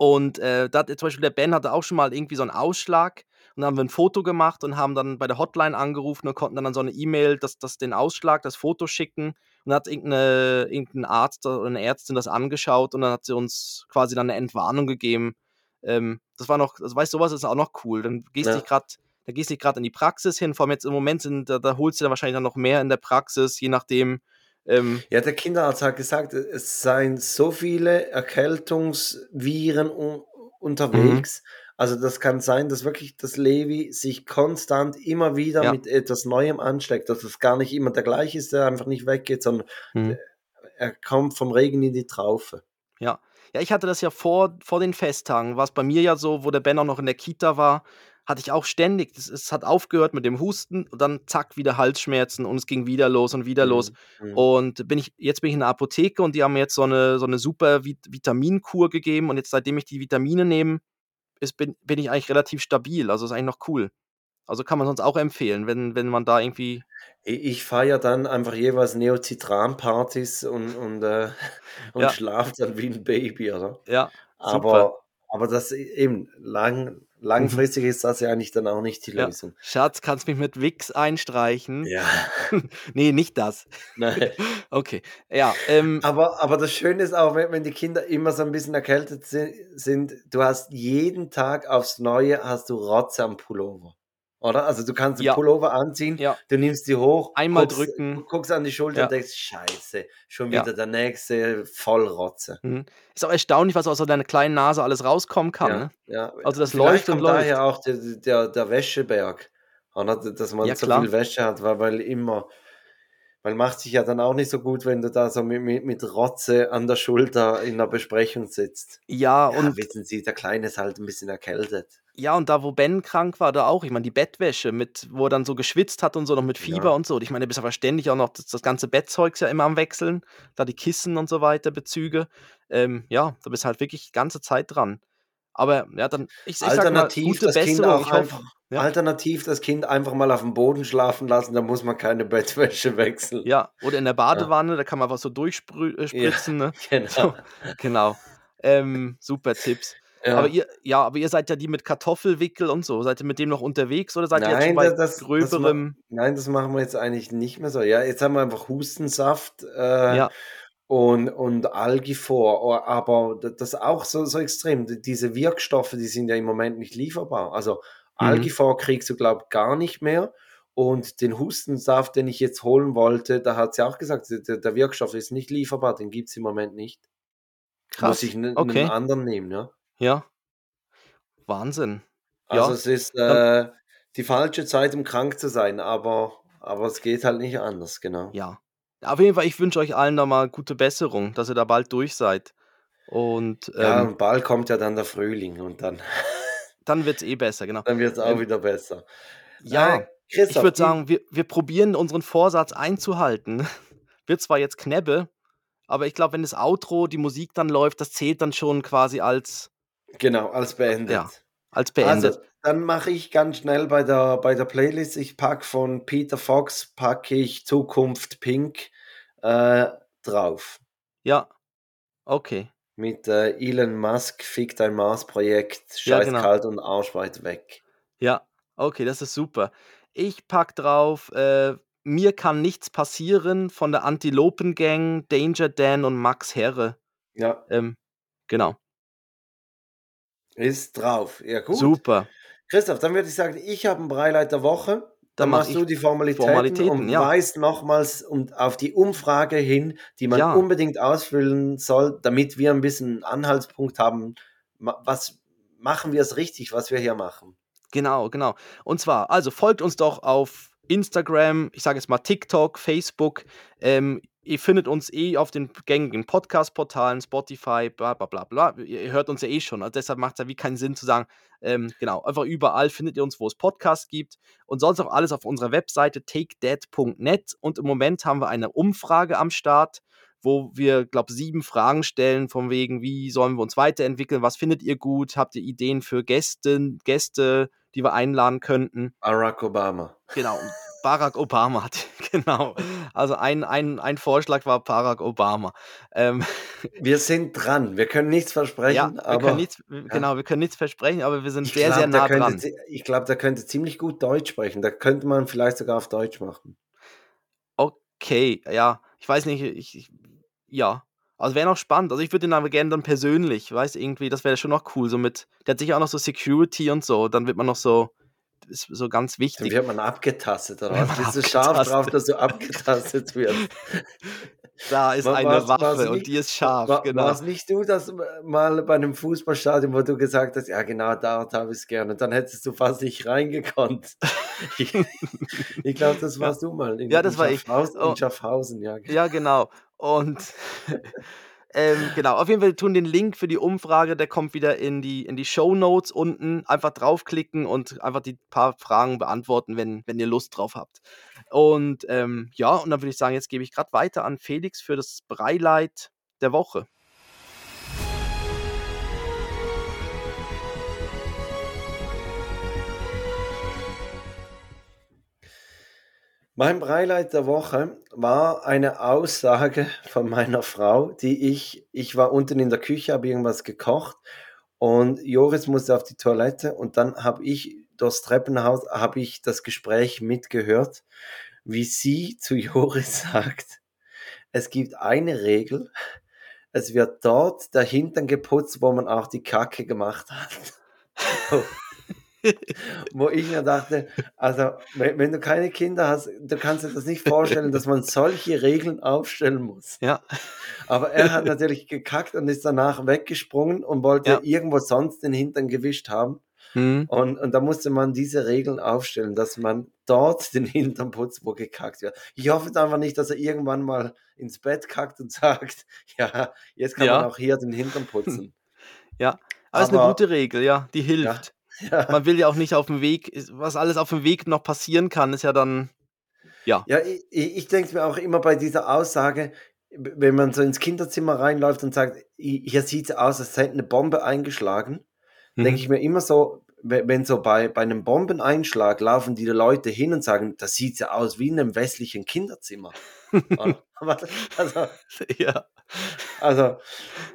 Und, äh, da zum Beispiel der Ben hatte auch schon mal irgendwie so 'n Ausschlag und da haben wir 'n Foto gemacht und haben dann bei der Hotline angerufen und konnten dann an so 'ne E-Mail das das den Ausschlag, das Foto schicken. Und dann hat irgend 'ne irgend 'n Arzt oder 'ne Ärztin das angeschaut und dann hat sie uns quasi dann 'ne Entwarnung gegeben. Ähm, das war noch also, weißt du, so was ist auch noch cool. Dann gehst Ja. dich grad da gehst du nicht gerade in die Praxis hin. Vor allem jetzt im Moment sind, da, da holst du dann wahrscheinlich dann noch mehr in der Praxis, je nachdem. Ähm, Ja, der Kinderarzt hat gesagt, es seien so viele Erkältungsviren u- unterwegs. Mhm. Also das kann sein, dass wirklich das Levi sich konstant immer wieder Ja. mit etwas Neuem ansteckt, dass es gar nicht immer der gleiche ist, der einfach nicht weggeht, sondern mhm. er kommt vom Regen in die Traufe. Ja. Ja, ich hatte das ja vor, vor den Festtagen, war es bei mir ja so, wo der Ben auch noch in der Kita war, hatte ich auch ständig, es hat aufgehört mit dem Husten und dann zack, wieder Halsschmerzen und es ging wieder los und wieder los. Mhm. Mhm. Und bin ich, jetzt bin ich in der Apotheke und die haben mir jetzt so eine, so eine super Vit Vitaminkur gegeben und jetzt, seitdem ich die Vitamine nehme, ist, bin, bin ich eigentlich relativ stabil. Also ist eigentlich noch cool. Also kann man sonst auch empfehlen, wenn, wenn man da irgendwie. Ich, feiere dann einfach jeweils Neozitran-Partys und, und, äh, *laughs* und Ja. schlafe dann wie ein Baby, oder? Ja, super. Aber, aber das eben, lang, langfristig ist das ja eigentlich dann auch nicht die Ja. Lösung. Schatz, kannst mich mit Wix einstreichen? Ja, *laughs* nee, nicht das. nein. *laughs* Okay. Ja, ähm, Aber, aber das Schöne ist auch, wenn, wenn die Kinder immer so ein bisschen erkältet si- sind, du hast jeden Tag aufs Neue hast du Rotze am Pullover. Oder? Also du kannst den Ja. Pullover anziehen, ja, du nimmst die hoch, Einmal guckst, drücken. guckst an die Schulter Ja. und denkst, scheiße, schon wieder der nächste voll Rotze. Mhm. Ist auch erstaunlich, was aus so deiner kleinen Nase alles rauskommen kann. Ja, Ne? Also das Vielleicht läuft und läuft. daher auch der, der, der Wäscheberg, oder? dass man so viel Wäsche hat, weil, weil immer, weil macht sich ja dann auch nicht so gut, wenn du da so mit, mit, mit Rotze an der Schulter in der Besprechung sitzt. Ja, Ja, und wissen Sie, der Kleine ist halt ein bisschen erkältet. ja, und da, wo Ben krank war, da auch. Ich meine, die Bettwäsche, mit, wo er dann so geschwitzt hat und so, noch mit Fieber Ja. und so. Ich meine, du bist aber ständig auch noch das, das ganze Bettzeugs ja immer am Wechseln. Da die Kissen und so weiter, Bezüge. Ähm, ja, da bist halt wirklich die ganze Zeit dran. Aber ja, dann, ich, ich mal, Alternativ gute das Kind auch Ich hoffe, einfach, ja. alternativ das Kind einfach mal auf dem Boden schlafen lassen, da muss man keine *laughs* Bettwäsche wechseln. Ja, oder in der Badewanne, da kann man einfach so durchspritzen. Ne? *laughs* Genau. So, *laughs* genau. Ähm, super Tipps. Ja. Aber ihr, ja, aber ihr seid ja die mit Kartoffelwickel und so. Seid ihr mit dem noch unterwegs oder seid ihr jetzt schon Nein, bei das, das, das, gröberem? nein, das machen wir jetzt eigentlich nicht mehr so. Ja, jetzt haben wir einfach Hustensaft äh, Ja, und, und Algifor, Oh, aber da- das ist auch so, so extrem. Diese Wirkstoffe, die sind ja im Moment nicht lieferbar. Also Mhm. Algifor kriegst du, glaube ich, gar nicht mehr. Und den Hustensaft, den ich jetzt holen wollte, da hat sie auch gesagt, der, der Wirkstoff ist nicht lieferbar, den gibt es im Moment nicht. krass. Muss ich einen, Okay. anderen nehmen, ja. Ja. Wahnsinn. Also Ja. es ist äh, die falsche Zeit, um krank zu sein, aber, aber es geht halt nicht anders, genau. ja. Auf jeden Fall, ich wünsche euch allen da mal gute Besserung, dass ihr da bald durch seid. Und Ja, ähm, und bald kommt ja dann der Frühling und dann, *laughs* dann wird es eh besser, genau. dann wird es auch Ähm, wieder besser. ja, Äh, ich würde sagen, wir, wir probieren unseren Vorsatz einzuhalten. *laughs* Wird zwar jetzt Knebbe, aber ich glaube, wenn das Outro, die Musik dann läuft, das zählt dann schon quasi als, genau, ja, beendet. als Also, beendet. dann mache ich ganz schnell bei der, bei der Playlist, ich packe von Peter Fox, packe ich Zukunft Pink äh, drauf. Ja, okay. Mit äh, Elon Musk, Fick dein Mars-Projekt, Ja, scheiß genau. kalt und arschweit weg. Ja, okay, das ist super. Ich pack drauf, äh, mir kann nichts passieren von der Antilopen Gang, Danger Dan und Max Herre. Ja, Ähm, genau. ist drauf. Ja, gut. Super. Christoph, dann würde ich sagen, ich habe ein Breileit der Woche. Dann Dann mach machst ich du die Formalitäten, Formalitäten, und ja. weist nochmals um, auf die Umfrage hin, die man Ja. unbedingt ausfüllen soll, damit wir ein bisschen Anhaltspunkt haben, was machen wir es richtig, was wir hier machen. Genau, genau. Und zwar, also folgt uns doch auf Instagram, ich sage jetzt mal TikTok, Facebook. Ähm, ihr findet uns eh auf den gängigen Podcast-Portalen, Spotify, bla bla bla bla. Ihr, hört uns ja eh schon. Also deshalb macht es ja wie keinen Sinn zu sagen, ähm, genau, einfach überall findet ihr uns, wo es Podcasts gibt. Und sonst auch alles auf unserer Webseite takedead.net. Und im Moment haben wir eine Umfrage am Start, wo wir, glaube sieben Fragen stellen, von wegen, wie sollen wir uns weiterentwickeln, was findet ihr gut, habt ihr Ideen für Gäste, Gäste, die wir einladen könnten. Barack Obama. Genau, *laughs* Barack Obama hat, *laughs* genau. Also ein, ein, ein Vorschlag war Barack Obama. Ähm, *laughs* Wir sind dran. Wir können nichts ja, versprechen, wir aber können nichts, genau, wir können nichts versprechen, aber wir sind ich sehr, sehr glaube, der nah könnte, dran. ich glaube, der könnte ziemlich gut Deutsch sprechen. Da könnte man vielleicht sogar auf Deutsch machen. Okay, ja, ich weiß nicht, ich, ich ja. Also wäre noch spannend. Also ich würde ihn aber gerne dann persönlich, weißt irgendwie, das wäre schon noch cool. So mit, der hat sicher auch noch so Security und so. Dann wird man noch so, ist so ganz Dann wichtig. wird man abgetastet, was? man Bist du scharf drauf, dass du abgetastet wirst? *laughs* Da ist Wa- eine war's- war's Waffe und nicht- die ist scharf, War, genau. war es nicht du, dass mal bei einem Fußballstadion, wo du gesagt hast, ja genau, dort habe ich es gerne, und dann hättest du fast nicht reingekonnt. *laughs* ich ich glaube, das warst du mal. In, Ja, das in war ich. Schaffhausen, Oh. In Schaffhausen, ja. Ja, genau. Und *laughs* ähm, genau, auf jeden Fall tun den Link für die Umfrage, der kommt wieder in die, in die Show Notes unten. Einfach draufklicken und einfach die paar Fragen beantworten, wenn, wenn ihr Lust drauf habt. Und ähm, ja, und dann würde ich sagen, jetzt gebe ich gerade weiter an Felix für das Breileid der Woche. Mein Beileid der Woche war eine Aussage von meiner Frau, die ich, ich war unten in der Küche, habe irgendwas gekocht und Joris musste auf die Toilette und dann habe ich durchs Treppenhaus, habe ich das Gespräch mitgehört, wie sie zu *laughs* Joris sagt, es gibt eine Regel, es wird dort der Hintern geputzt, wo man auch die Kacke gemacht hat. *laughs* *laughs* wo ich mir dachte, also wenn, wenn du keine Kinder hast, du kannst dir das nicht vorstellen, dass man solche Regeln aufstellen muss. Ja, Aber er hat natürlich gekackt und ist danach weggesprungen und wollte Ja. irgendwo sonst den Hintern gewischt haben. hm. Und, und da musste man diese Regeln aufstellen, dass man dort *laughs* den Hintern putzt, wo gekackt wird. Ich hoffe einfach nicht, dass er irgendwann mal ins Bett kackt und *laughs* sagt, ja, jetzt kann Ja. man auch hier den Hintern putzen. ja. Aber es ist eine Aber- gute Regel, ja, die hilft. Ja. Man will ja auch nicht auf dem Weg, was alles auf dem Weg noch passieren kann, ist ja dann, ja, Ja, ich, ich denke mir auch immer bei dieser Aussage, wenn man so ins Kinderzimmer reinläuft und sagt, "I- hier sieht es aus, als hätte eine Bombe eingeschlagen, Mhm. denke ich mir immer so, we- wenn so bei, bei einem Bombeneinschlag laufen die Leute hin und sagen, das sieht ja aus wie in einem westlichen Kinderzimmer. *laughs* Ja, aber- *laughs* also, ja, also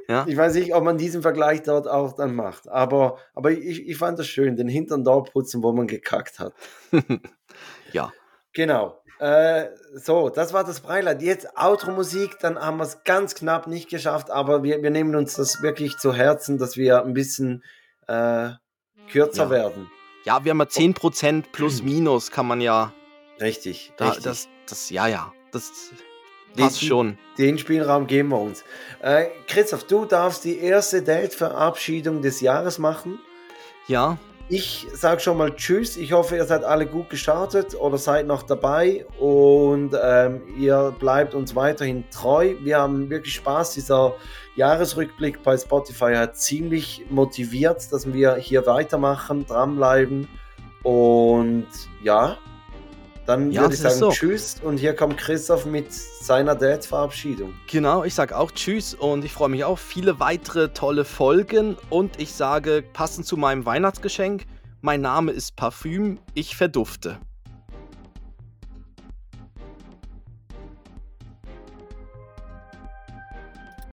ja. ich weiß nicht, ob man diesen Vergleich dort auch dann macht, aber, aber ich, ich fand das schön, den Hintern dort putzen, wo man gekackt hat. *laughs* ja. Genau. Äh, so, das war das Breileid. Jetzt Outro-Musik, dann haben wir es ganz knapp nicht geschafft, aber wir, wir nehmen uns das wirklich zu Herzen, dass wir ein bisschen äh, kürzer Ja. werden. Ja, wir haben ja 10% plus *clears throat* minus, kann man ja, Richtig, da, richtig. das, das, ja, ja, das Die- schon. Den Spielraum geben wir uns. Äh, Christoph, du darfst die erste Date-Verabschiedung des Jahres machen. Ja, Ich sage schon mal Tschüss. Ich hoffe, ihr seid alle gut gestartet oder seid noch dabei und ähm, ihr bleibt uns weiterhin treu. Wir haben wirklich Spaß. Dieser Jahresrückblick bei Spotify hat ziemlich motiviert, dass wir hier weitermachen, dranbleiben. Und ja, dann Ja, würde ich sagen so. Tschüss. Und hier kommt Christoph mit seiner Date-Verabschiedung. genau, ich sage auch Tschüss und ich freue mich auf viele weitere tolle Folgen und ich sage, passend zu meinem Weihnachtsgeschenk, mein Name ist Parfüm, ich verdufte.